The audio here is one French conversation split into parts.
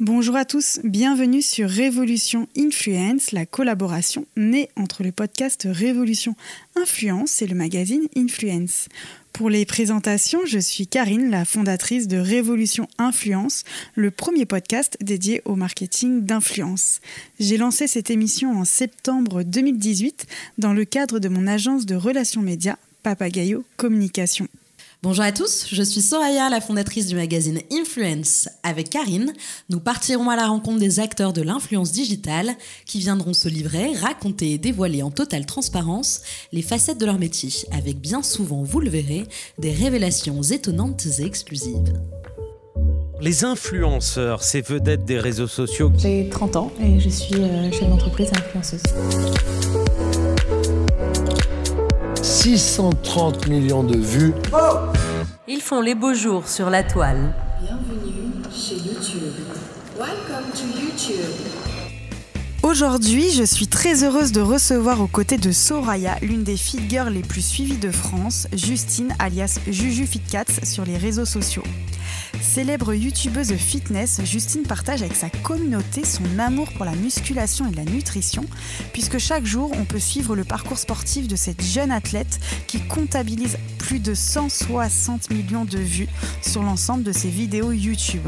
Bonjour à tous, bienvenue sur Révolution Influence, la collaboration née entre le podcast Révolution Influence et le magazine Influence. Pour les présentations, je suis Karine, la fondatrice de Révolution Influence, le premier podcast dédié au marketing d'influence. J'ai lancé cette émission en septembre 2018 dans le cadre de mon agence de relations médias Papagayo Communication. Bonjour à tous, je suis Soraya, la fondatrice du magazine Influence. Avec Karine, nous partirons à la rencontre des acteurs de l'influence digitale qui viendront se livrer, raconter et dévoiler en totale transparence les facettes de leur métier, avec bien souvent, vous le verrez, des révélations étonnantes et exclusives. Les influenceurs, ces vedettes des réseaux sociaux. J'ai 30 ans et je suis euh, chef d'entreprise influenceuse. 630 millions de vues. Ils font les beaux jours sur la toile. Bienvenue chez YouTube. Welcome to YouTube. Aujourd'hui, je suis très heureuse de recevoir aux côtés de Soraya l'une des figures les plus suivies de France, Justine alias Juju Fitcats sur les réseaux sociaux. Célèbre youtubeuse fitness, Justine partage avec sa communauté son amour pour la musculation et la nutrition, puisque chaque jour on peut suivre le parcours sportif de cette jeune athlète qui comptabilise plus de 160 millions de vues sur l'ensemble de ses vidéos YouTube.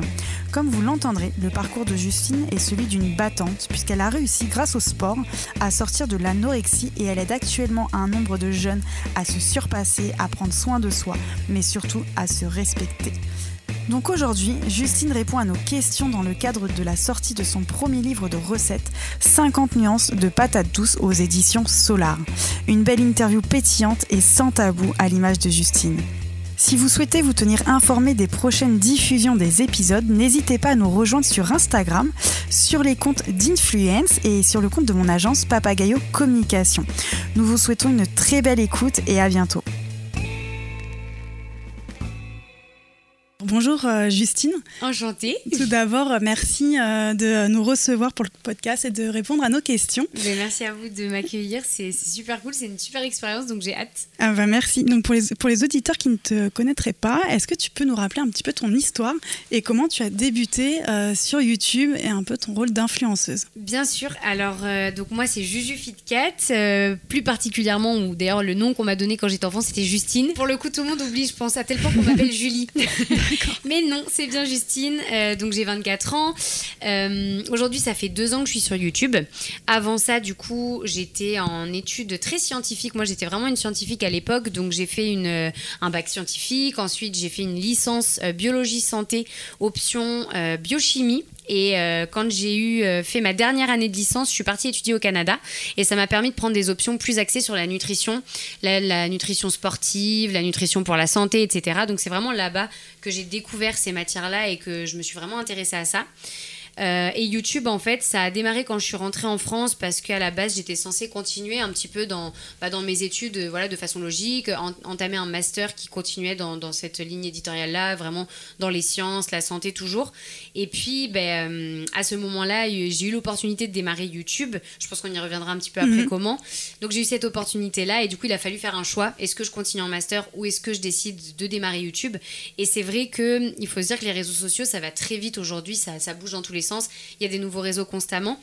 Comme vous l'entendrez, le parcours de Justine est celui d'une battante, puisqu'elle a réussi grâce au sport à sortir de l'anorexie et elle aide actuellement un nombre de jeunes à se surpasser, à prendre soin de soi, mais surtout à se respecter. Donc aujourd'hui, Justine répond à nos questions dans le cadre de la sortie de son premier livre de recettes, 50 nuances de patates douces aux éditions Solar. Une belle interview pétillante et sans tabou à l'image de Justine. Si vous souhaitez vous tenir informé des prochaines diffusions des épisodes, n'hésitez pas à nous rejoindre sur Instagram, sur les comptes d'Influence et sur le compte de mon agence Papagayo Communication. Nous vous souhaitons une très belle écoute et à bientôt. Bonjour euh, Justine. Enchantée. Tout d'abord, euh, merci euh, de nous recevoir pour le podcast et de répondre à nos questions. Mais merci à vous de m'accueillir, c'est super cool, c'est une super expérience, donc j'ai hâte. Ah bah merci. Donc pour les, pour les auditeurs qui ne te connaîtraient pas, est-ce que tu peux nous rappeler un petit peu ton histoire et comment tu as débuté sur YouTube et un peu ton rôle d'influenceuse? Bien sûr. Alors donc moi c'est Juju Fitcat, plus particulièrement, ou d'ailleurs le nom qu'on m'a donné quand j'étais enfant c'était Justine. Pour le coup tout le monde oublie, je pense, à tel point qu'on m'appelle Julie. Mais non, c'est bien Justine. Euh, donc j'ai 24 ans. Euh, aujourd'hui, ça fait deux ans que je suis sur YouTube. Avant ça, du coup, j'étais en études très scientifiques. Moi, j'étais vraiment une scientifique à l'époque. Donc j'ai fait euh, un bac scientifique. Ensuite, j'ai fait une licence biologie santé, option biochimie. Et quand j'ai eu fait ma dernière année de licence, je suis partie étudier au Canada et ça m'a permis de prendre des options plus axées sur la nutrition, la, la nutrition sportive, la nutrition pour la santé, etc. Donc c'est vraiment là-bas que j'ai découvert ces matières-là et que je me suis vraiment intéressée à ça. Euh, et YouTube, en fait, ça a démarré quand je suis rentrée en France parce qu'à la base, j'étais censée continuer un petit peu dans, bah, dans mes études euh, voilà, de façon logique, entamer un master qui continuait dans, dans cette ligne éditoriale-là, vraiment dans les sciences, la santé toujours. Et puis, euh, à ce moment-là, j'ai eu l'opportunité de démarrer YouTube. Je pense qu'on y reviendra un petit peu après mhm. comment. Donc, j'ai eu cette opportunité-là et du coup, il a fallu faire un choix. Est-ce que je continue en master ou est-ce que je décide de démarrer YouTube? Et c'est vrai qu'il faut se dire que les réseaux sociaux, ça va très vite aujourd'hui, ça, ça bouge dans tous les Il y a des nouveaux réseaux constamment.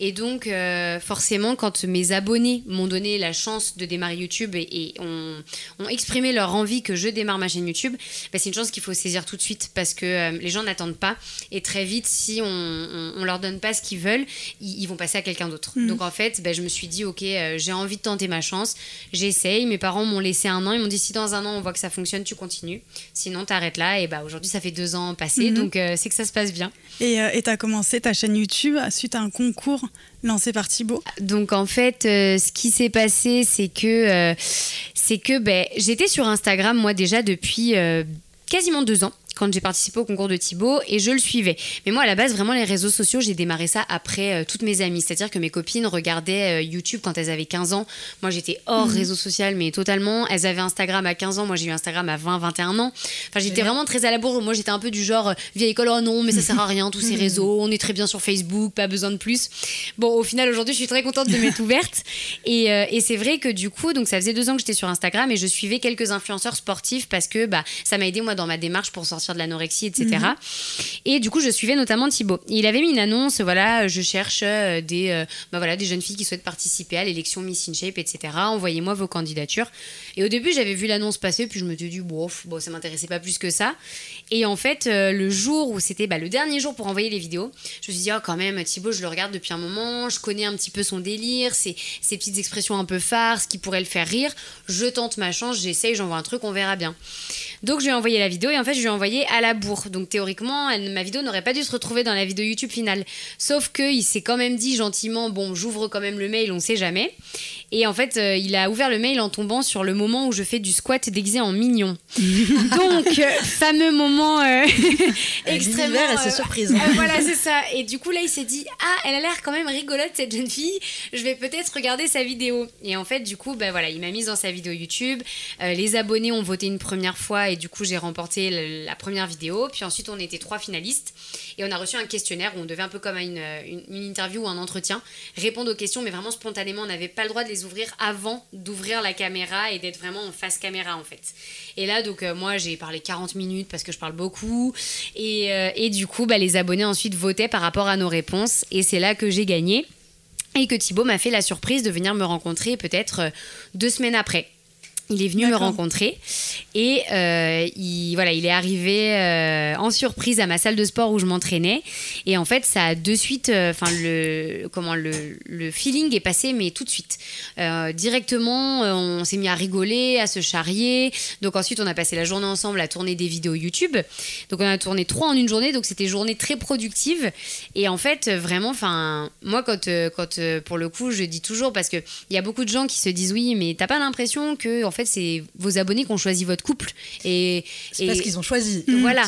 Et donc, euh, forcément, quand mes abonnés m'ont donné la chance de démarrer YouTube et, ont, exprimé leur envie que je démarre ma chaîne YouTube, bah, c'est une chance qu'il faut saisir tout de suite parce que euh, les gens n'attendent pas. Et très vite, si on, on, leur donne pas ce qu'ils veulent, ils, vont passer à quelqu'un d'autre. Mmh. Donc, en fait, bah, je me suis dit, OK, euh, j'ai envie de tenter ma chance. J'essaye. Mes parents m'ont laissé un an. Ils m'ont dit, si dans un an, on voit que ça fonctionne, tu continues. Sinon, tu arrêtes là. Et bah, aujourd'hui, ça fait deux ans passés. Mmh. Donc, c'est que ça se passe bien. Et tu as commencé ta chaîne YouTube suite à un concours lancé par Thibaut Donc en fait, euh, ce qui s'est passé, c'est que, euh, c'est que ben, j'étais sur Instagram moi déjà depuis euh, quasiment deux ans quand j'ai participé au concours de Thibaut et je le suivais. Mais moi, à la base, vraiment, les réseaux sociaux, j'ai démarré ça après euh, toutes mes amies. C'est-à-dire que mes copines regardaient euh, YouTube quand elles avaient 15 ans. Moi, j'étais hors mhm. réseau social, mais totalement. Elles avaient Instagram à 15 ans. Moi, j'ai eu Instagram à 20, 21 ans. Enfin, j'étais vraiment très à la bourre. Moi, j'étais un peu du genre euh, vieille école, oh non, mais ça sert à rien, tous ces mhm. réseaux. On est très bien sur Facebook, pas besoin de plus. Bon, au final, aujourd'hui, je suis très contente de m'être ouverte. Et, et c'est vrai que du coup, donc ça faisait deux ans que j'étais sur Instagram et je suivais quelques influenceurs sportifs parce que bah, ça m'a aidé, moi, dans ma démarche pour sortir sortir de l'anorexie, etc. Et du coup, je suivais notamment Thibaut. Il avait mis une annonce, voilà, je cherche euh, des, euh, bah voilà, des jeunes filles qui souhaitent participer à l'élection Miss In Shape, etc. Envoyez-moi vos candidatures. Et au début, j'avais vu l'annonce passer, puis je me suis dit, bon, bon ça m'intéressait pas plus que ça. Et en fait, euh, le jour où c'était bah, le dernier jour pour envoyer les vidéos, je me suis dit, oh, quand même, Thibaut, je le regarde depuis un moment, je connais un petit peu son délire, ses, ses petites expressions un peu farces qui pourraient le faire rire. Je tente ma chance, j'essaye, j'envoie un truc, on verra bien. Donc je lui ai envoyé la vidéo et en fait je lui ai envoyé à la bourre. Donc théoriquement, elle- ma vidéo n'aurait pas dû se retrouver dans la vidéo YouTube finale. Sauf qu'il s'est quand même dit gentiment, bon j'ouvre quand même le mail, on sait jamais. Et en fait euh, il a ouvert le mail en tombant sur le moment où je fais du squat déguisé en mignon. Donc euh, fameux moment euh, extrêmement... Euh, surprises. euh, voilà, c'est ça. Et du coup, là, il s'est dit Ah, elle a l'air quand même rigolote, cette jeune fille. Je vais peut-être regarder sa vidéo. Et en fait, du coup, bah, voilà, il m'a mise dans sa vidéo YouTube. Les abonnés ont voté une première fois et du coup, j'ai remporté la première vidéo. Puis ensuite, on était trois finalistes. Et on a reçu un questionnaire où on devait un peu comme à une, une, une interview ou un entretien répondre aux questions, mais vraiment spontanément. On n'avait pas le droit de les ouvrir avant d'ouvrir la caméra et d'être vraiment en face caméra, en fait. Et là, donc, euh, moi, j'ai parlé 40 minutes parce que je parle beaucoup. Et, euh, et du coup, bah, les abonnés ensuite votaient par rapport à nos réponses. Et c'est là que j'ai gagné. Et que Thibaut m'a fait la surprise de venir me rencontrer peut-être euh, deux semaines après. Il est venu me rencontrer et euh, il, voilà, il est arrivé euh, en surprise à ma salle de sport où je m'entraînais. Et en fait, ça a de suite, euh, enfin le, comment le, le feeling est passé, mais tout de suite. Directement, on s'est mis à rigoler, à se charrier. Donc ensuite, on a passé la journée ensemble à tourner des vidéos YouTube. Donc on a tourné trois en une journée, donc c'était une journée très productive. Et en fait, vraiment, enfin, moi quand, quand pour le coup, je dis toujours parce que il y a beaucoup de gens qui se disent oui, mais t'as pas l'impression que en fait c'est vos abonnés qui ont choisi votre couple et C'est parce qu'ils ont choisi. Voilà.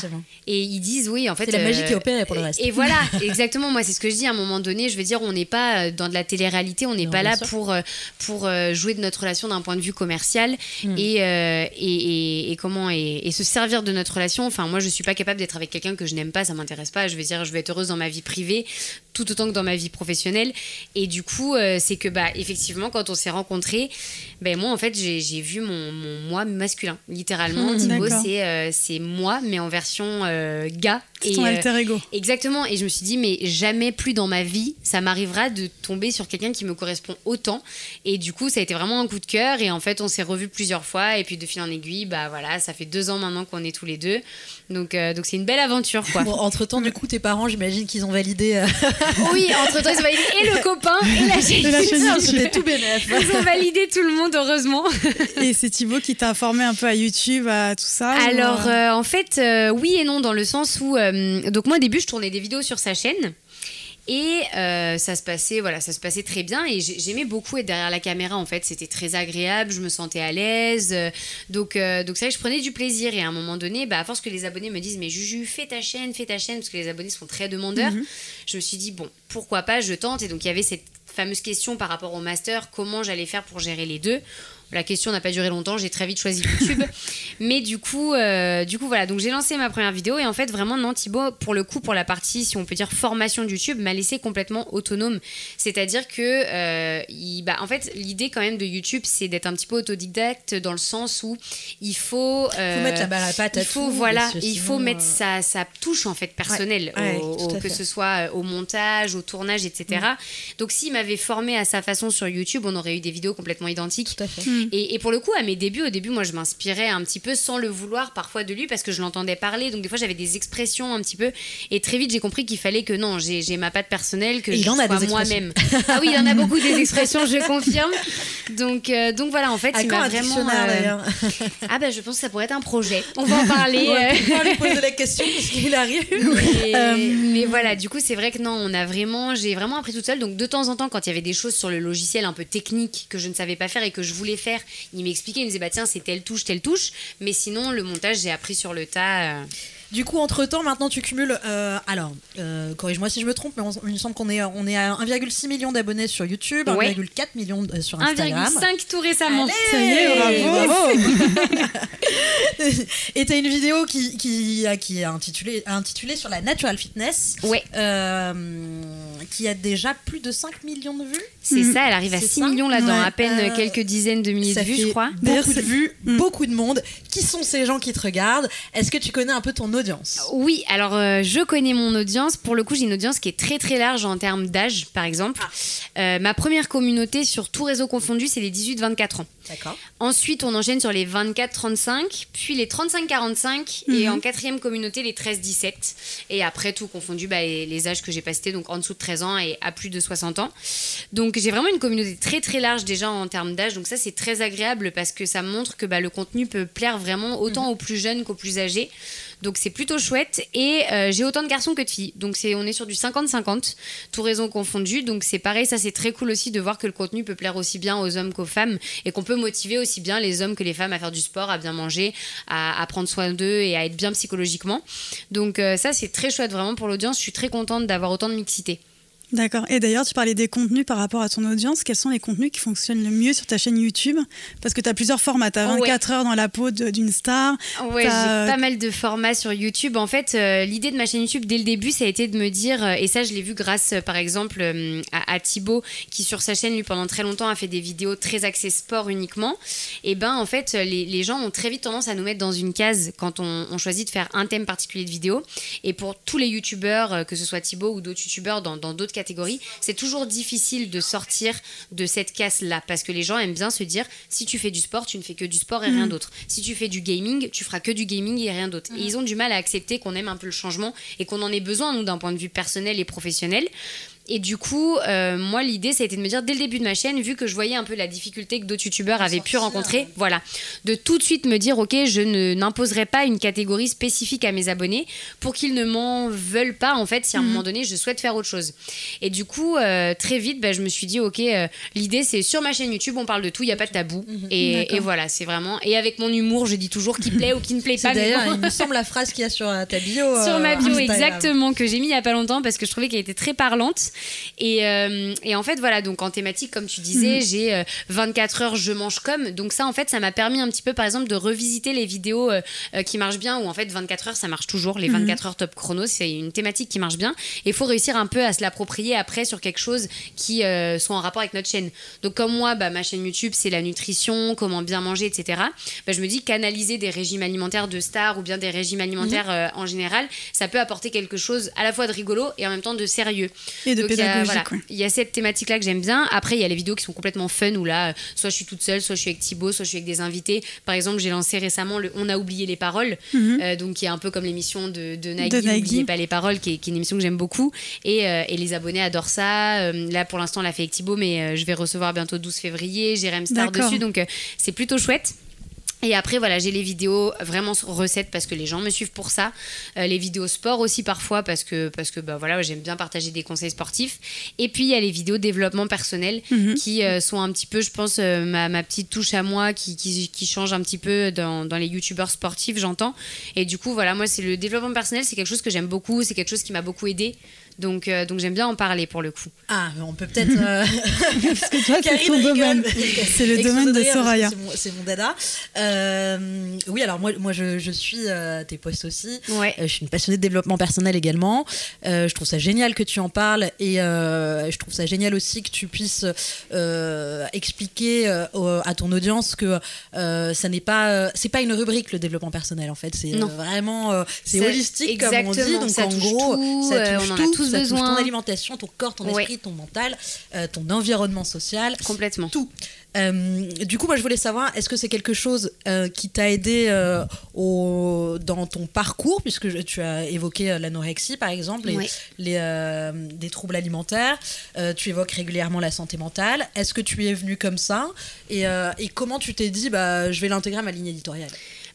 et ils disent oui, en fait. C'est la magie euh, qui opère pour le reste. Et, voilà, exactement. Moi, c'est ce que je dis à un moment donné. Je veux dire, on n'est pas euh, dans de la télé-réalité, on n'est pas là sûr. pour, euh, pour euh, jouer de notre relation d'un point de vue commercial Mm. et, euh, et, et- et comment et, et se servir de notre relation. Enfin, moi, je suis pas capable d'être avec quelqu'un que je n'aime pas, ça m'intéresse pas. Je veux dire, je vais être heureuse dans ma vie privée tout autant que dans ma vie professionnelle. Et du coup, euh, c'est que, bah, effectivement, quand on s'est rencontrés, ben, moi, en fait, j'ai vu mon, mon moi masculin. Littéralement, Thibaut, D'accord. c'est euh, c'est moi, mais en version euh, gars. C'est Et, ton euh, alter ego. Exactement. Et je me suis dit, mais jamais plus dans ma vie, ça m'arrivera de tomber sur quelqu'un qui me correspond autant. Et du coup, ça a été vraiment un coup de cœur. Et en fait, on s'est revus plusieurs fois. Et puis, de fil en aiguille, bah voilà, ça fait deux ans maintenant qu'on est tous les deux. Donc, euh, donc c'est une belle aventure, quoi. Bon, entre temps, du coup, tes parents, j'imagine qu'ils ont validé. euh, oui, entre temps, ils ont validé et le copain et la chaîne. Et la chaîne YouTube. C'était tout bénef. Ils ont validé tout le monde, heureusement. Et c'est Thibaut qui t'a formé un peu à YouTube, à tout ça ou, Alors, euh, euh, en fait, euh, oui et non, dans le sens où. Euh, donc, moi, au début, je tournais des vidéos sur sa chaîne. Et euh, ça se passait, voilà, ça se passait très bien et j'ai- j'aimais beaucoup être derrière la caméra. En fait, c'était très agréable, je me sentais à l'aise. euh, donc, euh, donc c'est vrai que je prenais du plaisir. Et à un moment donné, bah, à force que les abonnés me disent, mais Juju, fais ta chaîne, fais ta chaîne, parce que les abonnés sont très demandeurs. Je me suis dit bon, pourquoi pas, je tente. Et donc il y avait cette fameuse question par rapport au master, comment j'allais faire pour gérer les deux? La question n'a pas duré longtemps, j'ai très vite choisi YouTube. Mais du coup, euh, du coup voilà, donc j'ai lancé ma première vidéo et en fait vraiment non Thibaut, pour le coup, pour la partie, si on peut dire formation de YouTube, m'a laissé complètement autonome. C'est-à-dire que, euh, il- bah, en fait, l'idée quand même de YouTube, c'est d'être un petit peu autodidacte dans le sens où il faut, euh, faut mettre la balle à il faut tout, voilà, parce que il faut sinon, mettre euh, sa, sa touche en fait personnelle, Ouais, au- tout au- à que ce soit au montage, au tournage, etc. Donc s'il m'avait formé à sa façon sur YouTube, on aurait eu des vidéos complètement identiques. Tout à fait. Et, et pour le coup, à mes débuts, au début, moi, je m'inspirais un petit peu sans le vouloir parfois de lui parce que je l'entendais parler. Donc des fois, j'avais des expressions un petit peu. Et très vite, j'ai compris qu'il fallait que non, j'ai ma patte personnelle, que Et je en sois moi-même. Ah oui, il en a beaucoup des expressions, je confirme. Donc, euh, donc voilà, en fait, À il m'a vraiment. euh, Ah ben, je pense que ça pourrait être un projet. On va en parler. On va lui poser la question parce qu'il arrive. Mais, Euh, mais voilà, du coup, c'est vrai que non, on a vraiment, j'ai vraiment appris toute seule. Donc, de temps en temps, quand il y avait des choses sur le logiciel un peu techniques que je ne savais pas faire et que je voulais faire, il m'expliquait, il me disait, bah tiens, c'est telle touche, telle touche. Mais sinon, le montage, j'ai appris sur le tas. euh. Du coup, entre temps, maintenant, tu cumules. euh, alors, euh, corrige-moi si je me trompe, mais on- il me semble qu'on est, on est à 1,6 million d'abonnés sur YouTube, Ouais. 1,4 million sur Instagram. 1,5 tout récemment. Ça y est, bravo. Et t'as une vidéo qui, qui, a- qui est intitulée, intitulée sur la natural fitness, Ouais, euh, qui a déjà plus de 5 millions de vues. C'est ça, elle arrive à C'est 6 ça millions là dans Ouais. à peine Euh, quelques dizaines de milliers Ça de vues, je crois. Beaucoup de vues, Mm. beaucoup de monde. Qui sont ces gens qui te regardent? Est-ce que tu connais un peu ton audience? Oui, alors euh, je connais mon audience. Pour le coup, j'ai une audience qui est très très large en termes d'âge, par exemple. Euh, ma première communauté sur tout réseau confondu, c'est les 18-24 ans. D'accord. Ensuite, on enchaîne sur les 24-35, puis les 35-45, et en quatrième communauté, les 13-17. Et après, tout confondu, bah, les, les âges que j'ai pas cités, donc en dessous de 13 ans et à plus de 60 ans. Donc j'ai vraiment une communauté très très large déjà en termes d'âge. Donc ça, c'est très agréable parce que ça montre que bah, le contenu peut plaire vraiment autant aux plus jeunes qu'aux plus âgés. Donc c'est plutôt chouette. Et euh, j'ai autant de garçons que de filles. Donc c'est, on est sur du 50-50, tout raison confondu. Donc c'est pareil, ça c'est très cool aussi de voir que le contenu peut plaire aussi bien aux hommes qu'aux femmes et qu'on peut motiver aussi bien les hommes que les femmes à faire du sport, à bien manger, à, prendre soin d'eux et à être bien psychologiquement. Donc euh, ça c'est très chouette vraiment pour l'audience. Je suis très contente d'avoir autant de mixité. D'accord. Et d'ailleurs, tu parlais des contenus par rapport à ton audience. Quels sont les contenus qui fonctionnent le mieux sur ta chaîne YouTube? Parce que tu as plusieurs formats. Tu as 24 heures dans la peau d'une star. Ouais, j'ai T'as- pas mal de formats sur YouTube. En fait, euh, l'idée de ma chaîne YouTube dès le début, ça a été de me dire, euh, et ça je l'ai vu grâce euh, par exemple euh, à, à Thibaut, qui sur sa chaîne, lui pendant très longtemps, a fait des vidéos très axées sport uniquement. Et ben en fait, les, les gens ont très vite tendance à nous mettre dans une case quand on, on choisit de faire un thème particulier de vidéo. Et pour tous les YouTubeurs, euh, que ce soit Thibaut ou d'autres YouTubeurs dans dans d'autres c'est toujours difficile de sortir de cette case-là parce que les gens aiment bien se dire si tu fais du sport, tu ne fais que du sport et rien d'autre. Si tu fais du gaming, tu feras que du gaming et rien d'autre. Et ils ont du mal à accepter qu'on aime un peu le changement et qu'on en ait besoin, nous, d'un point de vue personnel et professionnel. Et du coup, euh, moi, l'idée, ça a été de me dire dès le début de ma chaîne, vu que je voyais un peu la difficulté que d'autres youtubeurs avaient pu rencontrer, voilà, de tout de suite me dire, ok, je ne n'imposerai pas une catégorie spécifique à mes abonnés pour qu'ils ne m'en veulent pas, en fait, si à un moment donné, je souhaite faire autre chose. Et du coup, euh, très vite, bah, je me suis dit, ok, euh, l'idée, c'est sur ma chaîne YouTube, on parle de tout, il n'y a pas de tabou. Et, et voilà, c'est vraiment. Et avec mon humour, je dis toujours qui plaît ou qui ne plaît pas. d'ailleurs, il me semble, la phrase qu'il y a sur ta bio. Sur ma bio, Instagram. exactement, que j'ai mis il y a pas longtemps parce que je trouvais qu'elle était très parlante. Et, euh, et en fait, voilà, donc en thématique, comme tu disais, j'ai euh, 24 heures, je mange comme. Donc ça, en fait, ça m'a permis un petit peu, par exemple, de revisiter les vidéos euh, euh, qui marchent bien, où en fait, 24 heures, ça marche toujours. Les 24 heures top chrono, c'est une thématique qui marche bien. Et il faut réussir un peu à se l'approprier après sur quelque chose qui euh, soit en rapport avec notre chaîne. Donc comme moi, bah, ma chaîne YouTube, c'est la nutrition, comment bien manger, etc. Bah, je me dis canaliser des régimes alimentaires de stars ou bien des régimes alimentaires euh, en général, ça peut apporter quelque chose à la fois de rigolo et en même temps de sérieux. Et de Donc, il y a- pédagogique. voilà, ouais. il y a cette thématique-là que j'aime bien. Après, il y a les vidéos qui sont complètement fun où là, euh, soit je suis toute seule, soit je suis avec Thibaut, soit je suis avec des invités. Par exemple, j'ai lancé récemment le On a oublié les paroles, euh, donc qui est un peu comme l'émission de, de Nagui, Mhm. De Nagui. N'oubliez pas les paroles, qui est, qui est une émission que j'aime beaucoup. Et, euh, et les abonnés adorent ça. Euh, là, pour l'instant, on l'a fait avec Thibaut, mais euh, je vais recevoir bientôt 12 février. J'ai Remstar dessus, donc euh, c'est plutôt chouette. Et après, voilà, j'ai les vidéos vraiment sur recettes parce que les gens me suivent pour ça. Euh, les vidéos sport aussi parfois parce que, parce que bah, voilà, j'aime bien partager des conseils sportifs. Et puis, il y a les vidéos développement personnel qui euh, sont un petit peu, je pense, euh, ma, ma petite touche à moi qui, qui, qui change un petit peu dans, dans les youtubeurs sportifs, j'entends. Et du coup, voilà, moi, c'est le développement personnel, c'est quelque chose que j'aime beaucoup, c'est quelque chose qui m'a beaucoup aidé. Donc, euh, donc j'aime bien en parler pour le coup. Ah, on peut peut-être. euh, Parce que toi, c'est ton domaine. C'est le domaine de Soraya. c'est mon- dada. Euh, oui, alors moi, moi je, je suis euh, tes posts aussi. Ouais. Je suis une passionnée de développement personnel également. Je trouve ça génial que tu en parles et je trouve ça génial aussi que tu puisses expliquer à ton audience que ça n'est pas c'est pas une rubrique le développement personnel en fait c'est vraiment c'est holistique comme on dit donc en gros tout, ça touche on en a tout, tous ça touche ton alimentation ton corps ton Ouais. esprit ton mental euh, ton environnement social Complètement. tout. Euh, du coup, moi, je voulais savoir, est-ce que c'est quelque chose euh, qui t'a aidé euh, au, dans ton parcours, puisque je- tu as évoqué l'anorexie, par exemple, les, Oui. les, des troubles alimentaires, tu évoques régulièrement la santé mentale. Est-ce que tu es venu comme ça? Et, et comment tu t'es dit, bah, je vais l'intégrer à ma ligne éditoriale?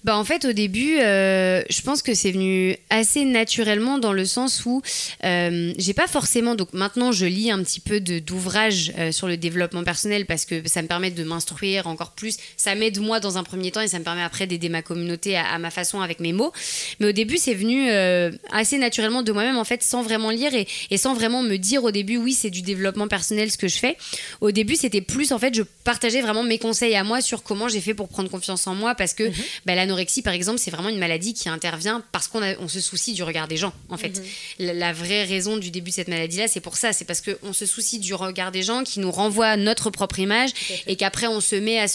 Bah en fait au début, euh, je pense que c'est venu assez naturellement dans le sens où euh, j'ai pas forcément donc maintenant je lis un petit peu d'ouvrages euh, sur le développement personnel parce que ça me permet de m'instruire encore plus. Ça m'aide moi dans un premier temps et ça me permet après d'aider ma communauté à, à ma façon avec mes mots. Mais au début c'est venu euh, assez naturellement de moi-même en fait sans vraiment lire et, et sans vraiment me dire au début oui c'est du développement personnel ce que je fais. Au début c'était plus en fait je partageais vraiment mes conseils à moi sur comment j'ai fait pour prendre confiance en moi parce que bah, l'anorexie, par exemple, c'est vraiment une maladie qui intervient parce qu'on on se soucie du regard des gens, en fait. La, la vraie raison du début de cette maladie-là, c'est pour ça. C'est parce qu'on se soucie du regard des gens qui nous renvoient notre propre image et qu'après, on se met à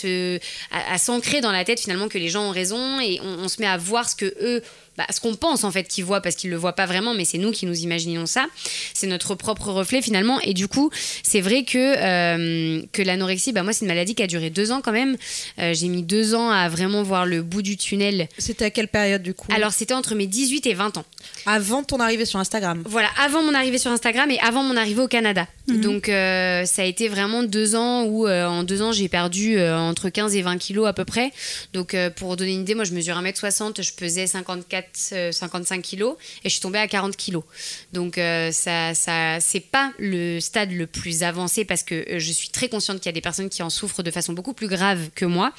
à, à s'ancrer dans la tête, finalement, que les gens ont raison et on, on se met à voir ce que eux bah, ce qu'on pense en fait qu'ils voient parce qu'ils le voient pas vraiment, mais c'est nous qui nous imaginons ça. C'est notre propre reflet finalement. Et du coup, c'est vrai que, euh, que l'anorexie, bah, moi, c'est une maladie qui a duré deux ans quand même. Euh, j'ai mis deux ans à vraiment voir le bout du tunnel. C'était à quelle période du coup? Alors, c'était entre mes 18 et 20 ans. Avant ton arrivée sur Instagram? Voilà, avant mon arrivée sur Instagram et avant mon arrivée au Canada. Donc, euh, ça a été vraiment deux ans où, en deux ans, j'ai perdu entre 15 et 20 kilos à peu près. Donc, pour donner une idée, moi, je mesure 1m60, je pesais 54, euh, 55 kilos et je suis tombée à 40 kilos. Donc, euh, ça, ça, c'est pas le stade le plus avancé parce que euh, je suis très consciente qu'il y a des personnes qui en souffrent de façon beaucoup plus grave que moi.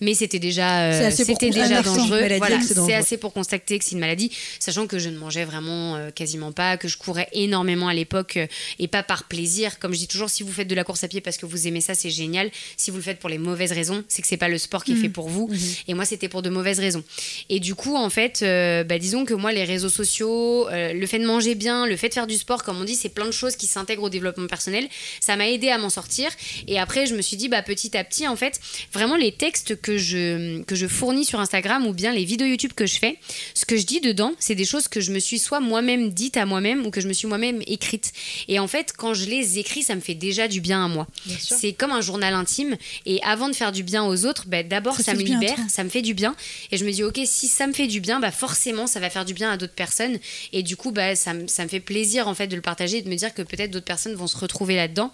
Mais c'était déjà, euh, c'était déjà dangereux. Voilà, c'est assez pour constater que c'est une maladie, sachant que je ne mangeais vraiment euh, quasiment pas, que je courais énormément à l'époque euh, et pas par plaisir. Comme je dis toujours, si vous faites de la course à pied parce que vous aimez ça, c'est génial. Si vous le faites pour les mauvaises raisons, c'est que c'est pas le sport qui est fait pour vous. Et moi, c'était pour de mauvaises raisons. Et du coup, en fait, euh, bah, disons que moi, les réseaux sociaux, euh, le fait de manger bien, le fait de faire du sport, comme on dit, c'est plein de choses qui s'intègrent au développement personnel. Ça m'a aidé à m'en sortir. Et après, je me suis dit, bah, petit à petit, en fait, vraiment les textes que je, que je fournis sur Instagram ou bien les vidéos YouTube que je fais, ce que je dis dedans, c'est des choses que je me suis soit moi-même dites à moi-même ou que je me suis moi-même écrites. Et en fait, quand je les écris, ça me fait déjà du bien à moi. C'est comme un journal intime. Et avant de faire du bien aux autres, bah, d'abord, Ça me libère, ça me fait du bien. Et je me dis, ok, si ça me fait du bien, bah, forcément, ça va faire du bien à d'autres personnes. Et du coup, bah, ça, me- ça me fait plaisir en fait de le partager et de me dire que peut-être d'autres personnes vont se retrouver là-dedans.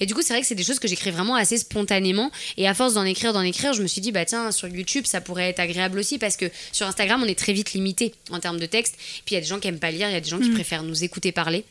Et du coup, c'est vrai que c'est des choses que j'écris vraiment assez spontanément. Et à force d'en écrire, d'en écrire, je me suis dit, bah tiens, sur YouTube, ça pourrait être agréable aussi parce que sur Instagram, on est très vite limité en termes de texte. Puis il y a des gens qui aiment pas lire, il y a des gens qui préfèrent nous écouter parler.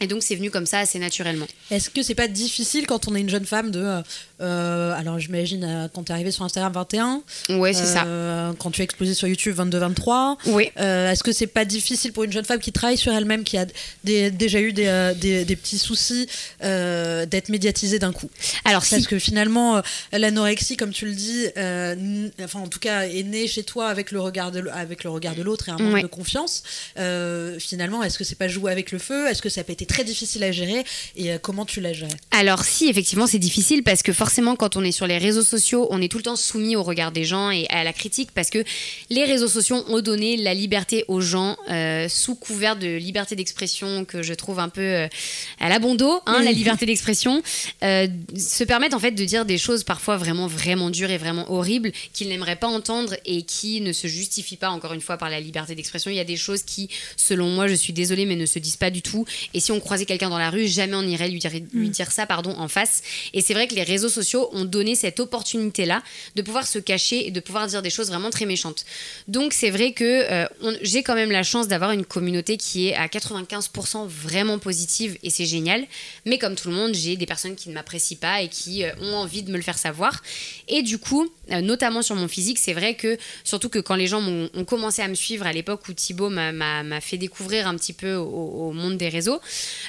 Et donc, c'est venu comme ça assez naturellement. Est-ce que c'est pas difficile quand on est une jeune femme de. euh, euh, alors j'imagine euh, quand t'es arrivée sur Instagram 21, Ouais, c'est ça. euh, quand tu es explosé sur YouTube 22-23. Oui. Euh, Est-ce que c'est pas difficile pour une jeune femme qui travaille sur elle-même, qui a des- déjà eu des, euh, des- des petits soucis, euh, d'être médiatisée d'un coup? Alors, Parce si. que finalement, euh, l'anorexie, comme tu le dis, euh, enfin en tout cas, est née chez toi avec le regard de, l- avec le regard de l'autre et un manque Ouais. de confiance. Euh, finalement, est-ce que c'est pas jouer avec le feu? Est-ce que ça pas été très difficile à gérer? Et euh, comment tu l'as géré? Alors si, effectivement, c'est difficile parce que forcément, quand on est sur les réseaux sociaux, on est tout le temps soumis au regard des gens et à la critique parce que les réseaux sociaux ont donné la liberté aux gens euh, sous couvert de liberté d'expression que je trouve un peu euh, à la bon dos, hein, la liberté d'expression, euh, se permettent en fait de dire des choses parfois vraiment, vraiment dures et vraiment horribles qu'ils n'aimeraient pas entendre et qui ne se justifient pas, encore une fois, par la liberté d'expression. Il y a des choses qui, selon moi, je suis désolée, mais ne se disent pas du tout. Et si on croisait quelqu'un dans la rue, jamais on irait lui dire, lui dire ça pardon, en face. Et c'est vrai que les réseaux sociaux ont donné cette opportunité-là de pouvoir se cacher et de pouvoir dire des choses vraiment très méchantes. Donc c'est vrai que euh, j'ai quand même la chance d'avoir une communauté qui est à 95% vraiment positive et c'est génial. Mais comme tout le monde, j'ai des personnes qui ne m'apprécient pas et qui euh, ont envie de me le faire savoir. Et du coup, euh, notamment sur mon physique, c'est vrai que, surtout que quand les gens ont commencé à me suivre à l'époque où Thibaut m'a- fait découvrir un petit peu au, au monde des réseaux,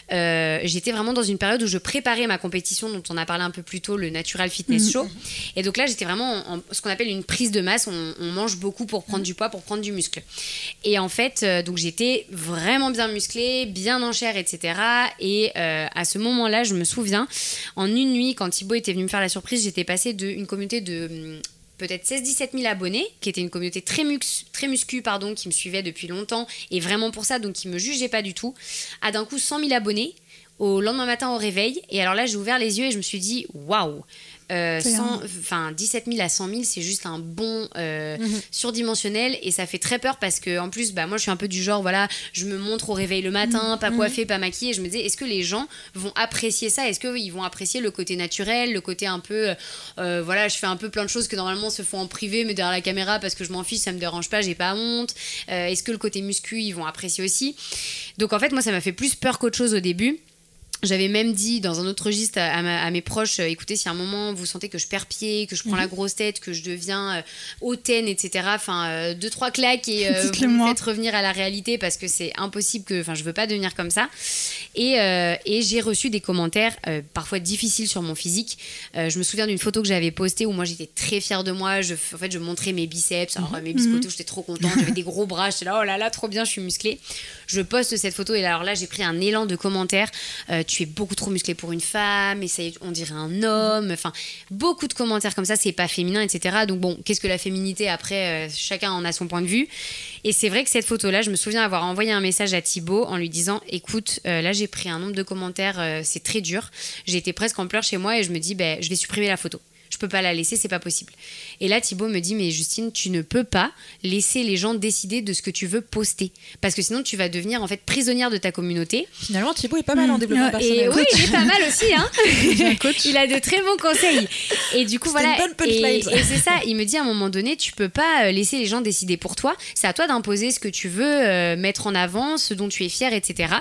j'étais vraiment dans une période où je préparais ma compétition dont on a parlé un peu plus tôt, le Natural Fitness Show. Et donc là, j'étais vraiment en, en ce qu'on appelle une prise de masse. On, on mange beaucoup pour prendre du poids, pour prendre du muscle. Et en fait, euh, donc j'étais vraiment bien musclée, bien en chair, etc. Et euh, à ce moment-là, je me souviens, en une nuit, quand Thibaut était venu me faire la surprise, j'étais passée d'une communauté de hum, peut-être 16-17 000 abonnés, qui était une communauté très, mux, très muscu, pardon, qui me suivait depuis longtemps, et vraiment pour ça, donc qui me jugeait pas du tout, à d'un coup 100 000 abonnés, au lendemain matin au réveil, et alors là j'ai ouvert les yeux et je me suis dit, waouh euh, C'est 100 un- enfin 17 000 à 100 000 c'est juste un bon euh, Mhm. surdimensionnel. Et ça fait très peur parce que en plus bah moi je suis un peu du genre voilà je me montre au réveil le matin pas coiffée pas maquillée. Et je me disais est-ce que les gens vont apprécier ça? Est-ce qu'ils vont apprécier le côté naturel le côté un peu euh, voilà je fais un peu plein de choses que normalement se font en privé mais derrière la caméra parce que je m'en fiche ça me dérange pas j'ai pas honte. Euh, est-ce que le côté muscu ils vont apprécier aussi? Donc en fait moi ça m'a fait plus peur qu'autre chose au début j'avais même dit dans un autre registre à, à ma- à mes proches, euh, écoutez, si à un moment vous sentez que je perds pied, que je prends la grosse tête, que je deviens euh, hautaine, etc., enfin, euh, deux, trois claques et vous me faites revenir à la réalité parce que c'est impossible que, enfin, je veux pas devenir comme ça. Et, et j'ai reçu des commentaires parfois difficiles sur mon physique. Je me souviens d'une photo que j'avais postée où moi j'étais très fière de moi. Je, en fait, je montrais mes biceps, alors, mes biscottos, j'étais trop contente. J'avais des gros bras, j'étais là, oh là là, trop bien, je suis musclée. Je poste cette photo et alors là, j'ai pris un élan de commentaires. Tu es beaucoup trop musclé pour une femme, et ça, on dirait un homme. Enfin, beaucoup de commentaires comme ça, c'est pas féminin, etc. Donc bon, qu'est-ce que la féminité Après, euh, chacun en a son point de vue. Et c'est vrai que cette photo-là, je me souviens avoir envoyé un message à Thibaut en lui disant Écoute, euh, là j'ai pris un nombre de commentaires, euh, c'est très dur. J'ai été presque en pleurs chez moi et je me dis ben, Je vais supprimer la photo. Je peux pas la laisser, c'est pas possible. Et là, Thibaut me dit Mais Justine, tu ne peux pas laisser les gens décider de ce que tu veux poster. Parce que sinon, tu vas devenir en fait prisonnière de ta communauté. Finalement, Thibaut est pas mal en développement Et personnel. oui, il est pas mal aussi. Hein il a de très bons conseils. Et du coup, voilà. une bonne Et, punchline. et c'est ça, il me dit à un moment donné, tu peux pas euh, laisser les gens décider pour toi. C'est à toi d'imposer ce que tu veux euh, mettre en avant, ce dont tu es fier, etc.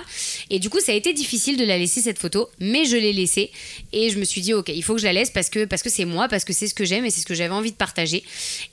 Et du coup, ça a été difficile de la laisser cette photo, mais je l'ai laissée. Et je me suis dit, ok, il faut que je la laisse parce que parce que c'est moi, parce que c'est ce que j'aime et c'est ce que j'avais envie de partager.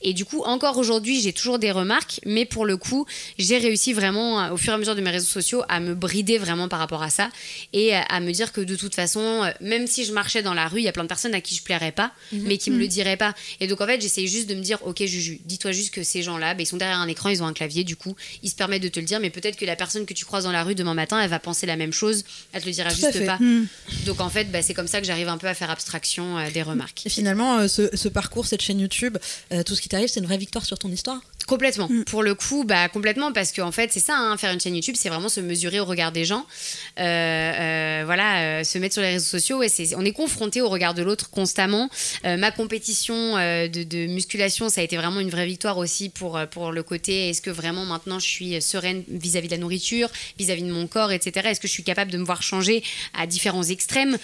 Et du coup, encore aujourd'hui, j'ai toujours des remarques, mais pour le coup, j'ai réussi vraiment, euh, au fur et à mesure de mes réseaux sociaux, à me brider vraiment par rapport à ça et euh, à me dire que de toute façon, euh, même si je marchais dans la rue, il y a plein de personnes à qui je plairais pas, mais qui me le diraient pas. Et donc, en fait, j'essayais juste de me dire, ok, Juju, dis-toi juste que ces gens-là, bah, ils sont derrière un écran, ils ont un clavier, du coup, ils se permettent de te le dire, mais peut-être que la personne que tu croises dans la rue demain matin, elle va penser la même chose, elle te le dira Tout juste pas. Mm. Donc, en fait, bah, c'est comme ça que j'arrive un peu à faire abstraction euh, des remarques. Et euh, ce, ce parcours, cette chaîne YouTube, euh, tout ce qui t'arrive, c'est une vraie victoire sur ton histoire. Complètement. Mm. Pour le coup, bah complètement parce qu'en fait, c'est ça, hein, faire une chaîne YouTube, c'est vraiment se mesurer au regard des gens. Euh, euh, voilà, euh, se mettre sur les réseaux sociaux. Et c'est, on est confronté au regard de l'autre constamment. Ma compétition de, de musculation, ça a été vraiment une vraie victoire aussi pour, pour le côté est-ce que vraiment maintenant je suis sereine vis-à-vis de la nourriture, vis-à-vis de mon corps, etc. Est-ce que je suis capable de me voir changer à différents extrêmes?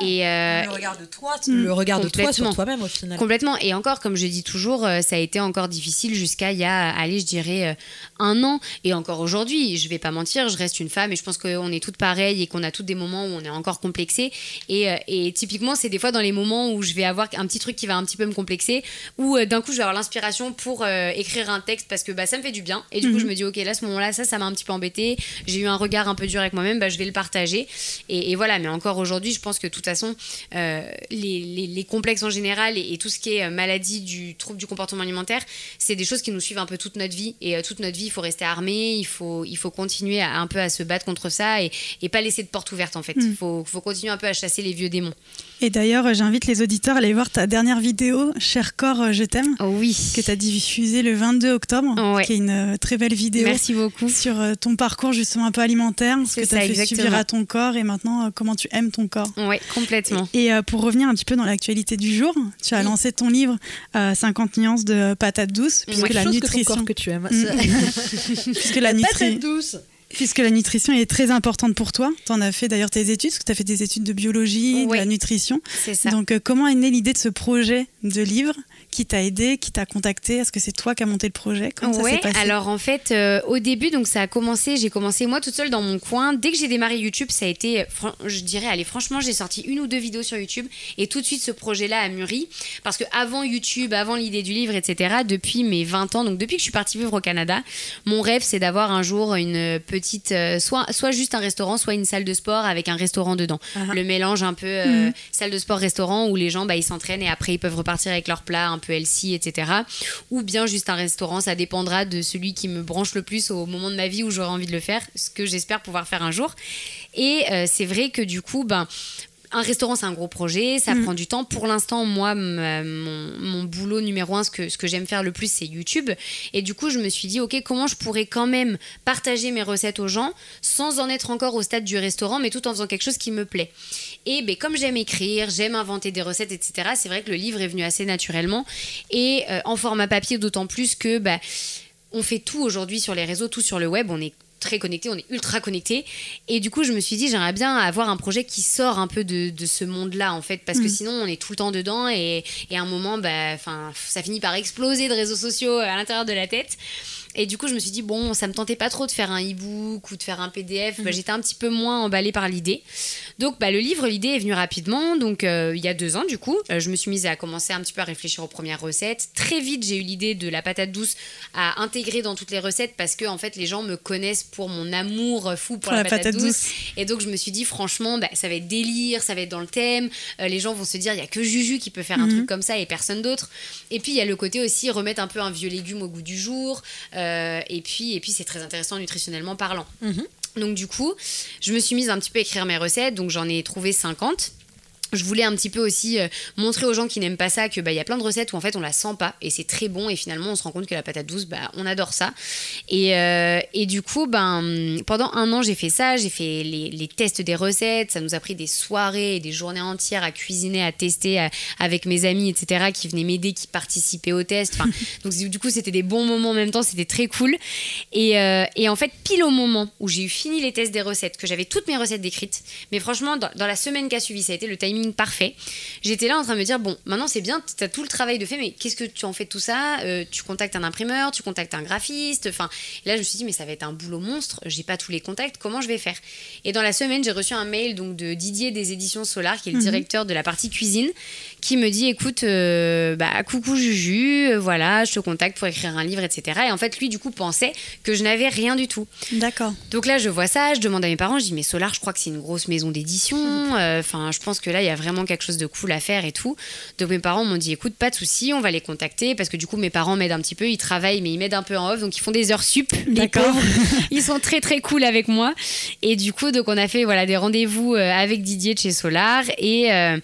Et, euh, le regard de toi, le regard de toi Complètement. sur toi-même au final. Complètement. Et encore, comme je dis toujours, ça a été encore difficile jusqu'à il y a, allez, je dirais, euh, un an. Et encore aujourd'hui, je vais pas mentir, je reste une femme et je pense qu'on est toutes pareilles et qu'on a toutes des moments où on est encore complexé. Et, euh, et typiquement, c'est des fois dans les moments où je vais avoir un petit truc qui va un petit peu me complexer, où euh, d'un coup, je vais avoir l'inspiration pour euh, écrire un texte parce que bah, ça me fait du bien. Et du coup, je me dis, ok, là, ce moment-là, ça, ça m'a un petit peu embêté. J'ai eu un regard un peu dur avec moi-même, bah, je vais le partager. Et, et voilà, mais encore aujourd'hui, je pense que de toute façon, euh, les, les- les complexes en général et, et tout ce qui est maladie du trouble du comportement alimentaire, c'est des choses qui nous suivent un peu toute notre vie. Et euh, toute notre vie, il faut rester armé, il faut, il faut continuer à, un peu à se battre contre ça et, et pas laisser de porte ouverte en fait. Il faut, faut continuer un peu à chasser les vieux démons. Et d'ailleurs, j'invite les auditeurs à aller voir ta dernière vidéo, Cher corps, euh, je t'aime, Oh oui. que tu as diffusée le 22 octobre, Ouais. qui est une euh, très belle vidéo. Merci beaucoup. Sur ton parcours justement un peu alimentaire, ce que tu as fait exactement. subir à ton corps et maintenant comment tu aimes ton corps. Ouais, complètement. Et pour revenir un petit peu dans l'actualité du jour, tu as Oui. lancé ton livre euh, 50 nuances de patates douces, puisque la Chose que ton nutrition, corps que tu aimes. Mm. puisque la, nutri- douce. puisque la nutrition est très importante pour toi. Tu en as fait d'ailleurs tes études, parce que tu as fait des études de biologie, de la nutrition. C'est ça. Donc euh, comment est née l'idée de ce projet? De livre Qui t'a aidé Qui t'a contacté? Est-ce que c'est toi qui as monté le projet? Comment ça ouais, s'est passé? alors en fait, euh, au début, donc ça a commencé, j'ai commencé moi toute seule dans mon coin. Dès que j'ai démarré YouTube, ça a été, je dirais, allez, franchement, j'ai sorti une ou deux vidéos sur YouTube et tout de suite ce projet-là a mûri. Parce que avant YouTube, avant l'idée du livre, etc., depuis mes 20 ans, donc depuis que je suis partie vivre au Canada, mon rêve c'est d'avoir un jour une petite, euh, soit, soit juste un restaurant, soit une salle de sport avec un restaurant dedans. Ah. Le mélange un peu euh, salle de sport-restaurant où les gens bah, ils s'entraînent et après ils peuvent repartir avec leurs plats un peu healthy, etc. Ou bien juste un restaurant, ça dépendra de celui qui me branche le plus au moment de ma vie où j'aurai envie de le faire, ce que j'espère pouvoir faire un jour. Et euh, c'est vrai que du coup, ben. Un restaurant, c'est un gros projet, ça prend du temps. Pour l'instant, moi, mon, mon boulot numéro un, ce que, ce que j'aime faire le plus, c'est YouTube. Et du coup, je me suis dit, OK, comment je pourrais quand même partager mes recettes aux gens sans en être encore au stade du restaurant, mais tout en faisant quelque chose qui me plaît. Et ben, comme j'aime écrire, j'aime inventer des recettes, etc., c'est vrai que le livre est venu assez naturellement. Et euh, en format papier, d'autant plus que bah, on fait tout aujourd'hui sur les réseaux, tout sur le web, on est très connecté, on est ultra connecté. Et du coup, je me suis dit, j'aimerais bien avoir un projet qui sort un peu de, de ce monde-là, en fait, parce que sinon, on est tout le temps dedans et, et à un moment, bah, ça finit par exploser de réseaux sociaux à l'intérieur de la tête. Et du coup, je me suis dit, bon, ça me tentait pas trop de faire un e-book ou de faire un PDF. Bah, J'étais un petit peu moins emballée par l'idée. Donc, bah, le livre, l'idée est venue rapidement. Donc, euh, il y a deux ans, du coup, euh, je me suis mise à commencer un petit peu à réfléchir aux premières recettes. Très vite, j'ai eu l'idée de la patate douce à intégrer dans toutes les recettes parce que, en fait, les gens me connaissent pour mon amour fou pour, la, patate, douce. Et donc, je me suis dit, franchement, bah, ça va être délire, ça va être dans le thème. Euh, les gens vont se dire, il y a que Juju qui peut faire un truc comme ça et personne d'autre. Et puis, il y a le côté aussi remettre un peu un vieux légume au goût du jour. Euh, et puis, et puis c'est très intéressant nutritionnellement parlant. Donc du coup, je me suis mise un petit peu à écrire mes recettes, donc j'en ai trouvé 50 je voulais un petit peu aussi euh, montrer aux gens qui n'aiment pas ça que bah il y a plein de recettes où en fait on la sent pas et c'est très bon et finalement on se rend compte que la patate douce bah on adore ça. Et, euh, et du coup ben pendant un an j'ai fait ça j'ai fait les, les, tests des recettes. Ça nous a pris des soirées et des journées entières à cuisiner à tester avec mes amis etc qui venaient m'aider qui participaient aux tests enfin donc du coup c'était des bons moments en même temps c'était très cool. Et, euh, et, en fait pile au moment où j'ai eu fini les tests des recettes que j'avais toutes mes recettes décrites mais franchement dans, dans la semaine qui a suivi ça a été le timing parfait. J'étais là en train de me dire bon, maintenant c'est bien, tu as tout le travail de fait, mais qu'est-ce que tu en fais de tout ça euh, Tu contactes un imprimeur, tu contactes un graphiste. Enfin, là je me suis dit mais ça va être un boulot monstre. J'ai pas tous les contacts. Comment je vais faire? Et dans la semaine, j'ai reçu un mail donc de Didier des éditions Solar, qui est le mhm. directeur de la partie cuisine, qui me dit écoute, euh, bah coucou Juju, euh, voilà, je te contacte pour écrire un livre, etc. Et en fait, lui du coup pensait que je n'avais rien du tout. D'accord. Donc là, je vois ça, je demande à mes parents, je dis mais Solar, je crois que c'est une grosse maison d'édition. Enfin, je pense que là il y a vraiment quelque chose de cool à faire et tout. Donc mes parents m'ont dit écoute, pas de souci, on va les contacter parce que du coup mes parents m'aident un petit peu, ils travaillent mais ils m'aident un peu en off, donc ils font des heures sup. Pauvres, ils sont très très cool avec moi. Et du coup donc on a fait voilà des rendez-vous euh, avec Didier de chez Solar et euh,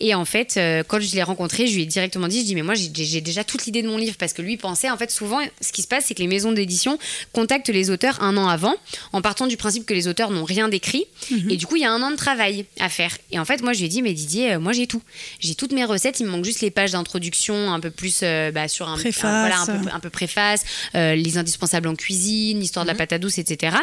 et en fait euh, quand je l'ai rencontré, je lui ai directement dit je dis mais moi j'ai déjà toute l'idée de mon livre parce que lui pensait en fait souvent ce qui se passe c'est que les maisons d'édition contactent les auteurs un an avant en partant du principe que les auteurs n'ont rien d'écrit mhm. et du coup il y a un an de travail à faire. Et en fait moi je lui ai dit mais Didier, euh, moi j'ai tout. J'ai toutes mes recettes, il me manque juste les pages d'introduction un peu plus euh, bah, sur un, préface. voilà, un, peu, préface, euh, les indispensables en cuisine, l'histoire de la mhm. patate douce, etc.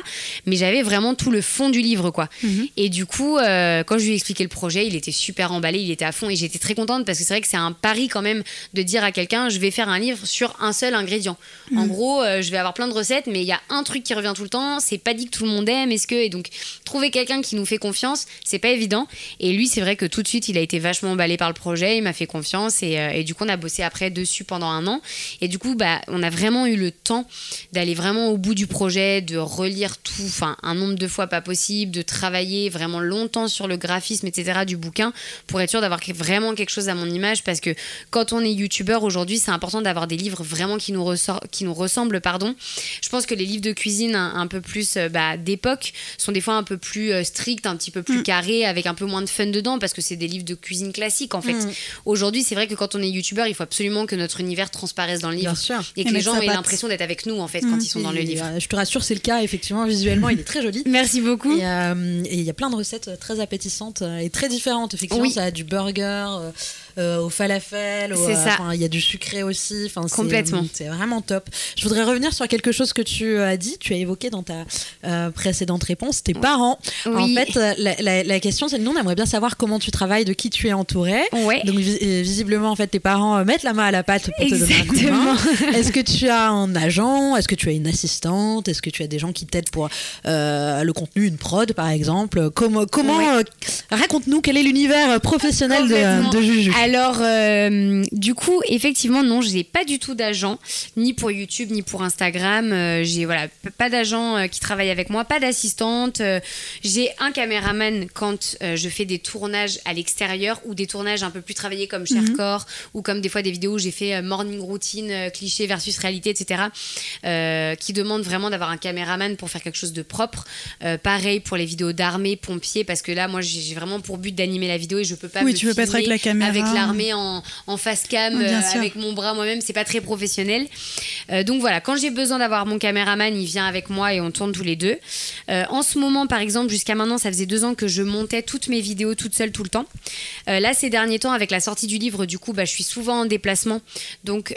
Mais j'avais vraiment tout le fond du livre, quoi. Mhm. Et du coup, quand je lui ai expliqué le projet, il était super emballé, il était à fond et j'étais très contente parce que c'est vrai que c'est un pari quand même de dire à quelqu'un, je vais faire un livre sur un seul ingrédient. En mhm. gros, je vais avoir plein de recettes, mais il y a un truc qui revient tout le temps, c'est pas dit que tout le monde aime, est-ce que... Et donc, trouver quelqu'un qui nous fait confiance, c'est pas évident. Et lui, c'est vrai que tout de suite, il a été vachement emballé par le projet, il m'a fait confiance euh, et, du coup on a bossé après dessus pendant un an. Et du coup bah, on a vraiment eu le temps d'aller vraiment au bout du projet, de relire tout, enfin un nombre de fois pas possible, de travailler vraiment longtemps sur le graphisme, etc. du bouquin pour être sûr d'avoir vraiment quelque chose à mon image parce que quand on est youtubeur aujourd'hui c'est important d'avoir des livres vraiment qui nous, ressort, qui nous ressemblent. Pardon. Je pense que les livres de cuisine un, peu plus euh, bah, d'époque sont des fois un peu plus euh, stricts, un petit peu plus mm. carrés, avec un peu moins de fun dedans parce que c'est des livres de cuisine classique en fait. Mm. Aujourd'hui, c'est vrai que quand on est youtubeur, il faut absolument que notre univers transparaisse dans le livre et que les gens aient l'impression d'être avec nous en fait quand mm. ils sont dans le livre. je te rassure, c'est le cas effectivement. Visuellement, il est très joli. Merci beaucoup. Euh, et il y a plein de recettes très appétissantes et très différentes. Effectivement, ça a du burger. Euh, au falafel. C'est ça. Il y a du sucré aussi. Complètement. C'est vraiment top. Je voudrais revenir sur quelque chose que tu as dit. Tu as évoqué dans ta euh, précédente réponse tes parents. En fait, la, la, question, c'est nous, on aimerait bien savoir comment tu travailles, de qui tu es entouré. Ouais. Donc, visiblement, en fait, tes parents euh, mettent la main à la pâte pour te donner un coup de main. Est-ce que tu as un agent? Est-ce que tu as une assistante? Est-ce que tu as des gens qui t'aident pour le contenu, une prod, par exemple? Comment, comment raconte-nous quel est l'univers professionnel de, de Juju alors, euh, du coup, effectivement, non, je n'ai pas du tout d'agent, ni pour YouTube, ni pour Instagram. Euh, j'ai voilà, pas d'agent euh, qui travaille avec moi, pas d'assistante. j'ai un caméraman quand je fais des tournages à l'extérieur ou des tournages un peu plus travaillés comme mhm. ou comme des fois des vidéos où j'ai fait morning routine, cliché versus réalité, etc. qui demandent vraiment d'avoir un caméraman pour faire quelque chose de propre. pareil pour les vidéos d'armée, pompiers, parce que là, moi, j'ai vraiment pour but d'animer la vidéo et je peux pas oui, tu veux pas être avec la caméra l'armée en, en face cam euh, avec mon bras moi-même, c'est pas très professionnel. Euh, donc voilà, quand j'ai besoin d'avoir mon caméraman, il vient avec moi et on tourne tous les deux. Euh, en ce moment, par exemple, jusqu'à maintenant, ça faisait deux ans que je montais toutes mes vidéos toute seule tout le temps. là, ces derniers temps, avec la sortie du livre, du coup, bah, je suis souvent en déplacement. Donc,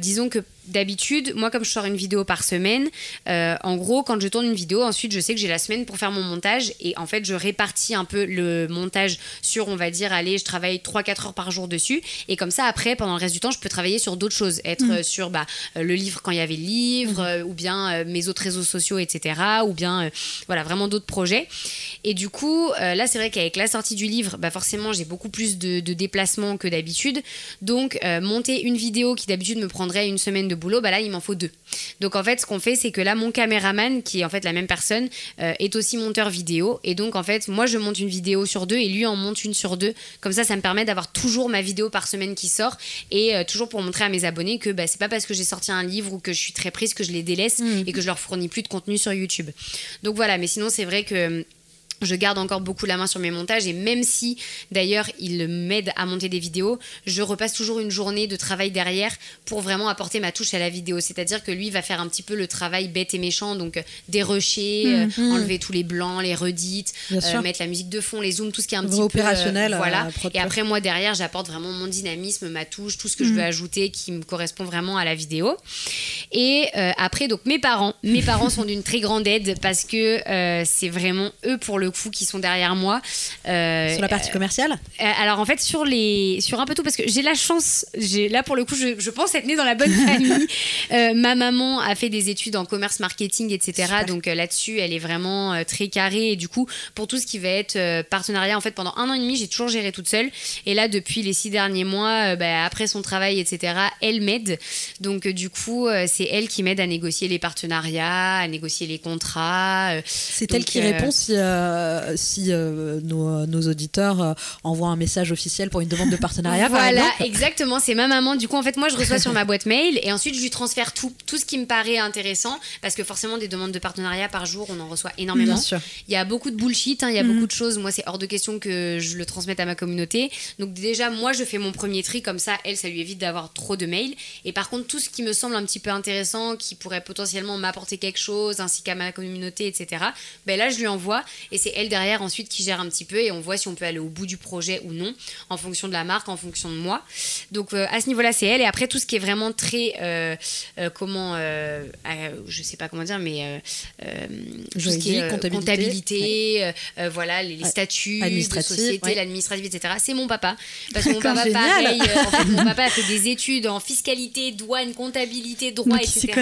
disons que d'habitude, moi, comme je sors une vidéo par semaine, euh, en gros, quand je tourne une vidéo, ensuite, je sais que j'ai la semaine pour faire mon montage. Et en fait, je répartis un peu le montage sur, on va dire, allez, je travaille 3-4 heures par jour dessus. Et comme ça, après, pendant le reste du temps, je peux travailler sur d'autres choses. Être mm. sur bah, euh, le livre quand il y avait le livre, mm. euh, ou bien mes autres réseaux sociaux, etc. Ou bien, voilà, vraiment d'autres projets. Et du coup, là, c'est vrai qu'avec la sortie du livre, bah, forcément, j'ai beaucoup plus de, de déplacements que d'habitude. Donc, monter une vidéo qui d'habitude me prendrait une semaine de boulot, bah là, il m'en faut deux. Donc en fait, ce qu'on fait, c'est que là, mon caméraman, qui est en fait la même personne, euh, est aussi monteur vidéo. Et donc en fait, moi, je monte une vidéo sur deux et lui en monte une sur deux. Comme ça, ça me permet d'avoir toujours ma vidéo par semaine qui sort et euh, toujours pour montrer à mes abonnés que bah, c'est pas parce que j'ai sorti un livre ou que je suis très prise que je les délaisse Mm. et que je leur fournis plus de contenu sur YouTube. Donc voilà, mais sinon, c'est vrai que je garde encore beaucoup la main sur mes montages et même si d'ailleurs il m'aide à monter des vidéos, je repasse toujours une journée de travail derrière pour vraiment apporter ma touche à la vidéo. C'est-à-dire que lui va faire un petit peu le travail bête et méchant, donc euh, dérocher, euh, Mhm. enlever tous les blancs, les redites, euh, mettre la musique de fond, les zooms, tout ce qui est un petit peu opérationnel, euh, euh, voilà. et après moi derrière, j'apporte vraiment mon dynamisme, ma touche, tout ce que je veux ajouter qui me correspond vraiment à la vidéo. Et après, donc mes parents, mes parents sont d'une très grande aide parce que c'est vraiment eux pour le coup qui sont derrière moi. Euh, Sur la partie commerciale euh, alors en fait sur les sur un peu tout parce que j'ai la chance j'ai là pour le coup je, je pense être née dans la bonne famille. Euh, ma maman a fait des études en commerce marketing etc Super. donc euh, là-dessus elle est vraiment euh, très carrée. Et du coup pour tout ce qui va être euh, partenariat en fait pendant un an et demi j'ai toujours géré toute seule. Et là depuis les six derniers mois euh, bah, après son travail etc elle m'aide. Donc euh, du coup euh, c'est elle qui m'aide à négocier les partenariats à négocier les contrats euh, C'est elle qui euh, répond si, euh, si euh, nos, nos auditeurs euh, envoient un message officiel pour une demande de partenariat. par Voilà, exactement, c'est ma maman. Du coup, en fait, moi, je reçois sur ma boîte mail et ensuite, je lui transfère tout, tout ce qui me paraît intéressant parce que forcément, des demandes de partenariat par jour, on en reçoit énormément. Bien sûr. Il y a beaucoup de bullshit, hein, il y a Mhm. beaucoup de choses. Moi, c'est hors de question que je le transmette à ma communauté. Donc, déjà, moi, je fais mon premier tri comme ça. Elle, ça lui évite d'avoir trop de mails. Et par contre, tout ce qui me semble un petit peu intéressant, qui pourrait potentiellement m'apporter quelque chose, ainsi qu'à ma communauté, etc., ben là, je lui envoie. Et c'est elle derrière ensuite qui gère un petit peu. Et on voit si on peut aller au bout du projet ou non, en fonction de la marque, en fonction de moi. Donc, euh, à ce niveau-là, c'est elle. Et après, tout ce qui est vraiment très. euh, euh, comment. je sais pas comment dire, mais. tout ce qui est comptabilité. comptabilité, voilà, les, statuts de société, ouais. l'administratif, etc. C'est mon papa. Parce que mon papa, pareil, en fait, mon papa a fait des études en fiscalité, douane, comptabilité, droit, Donc, etc.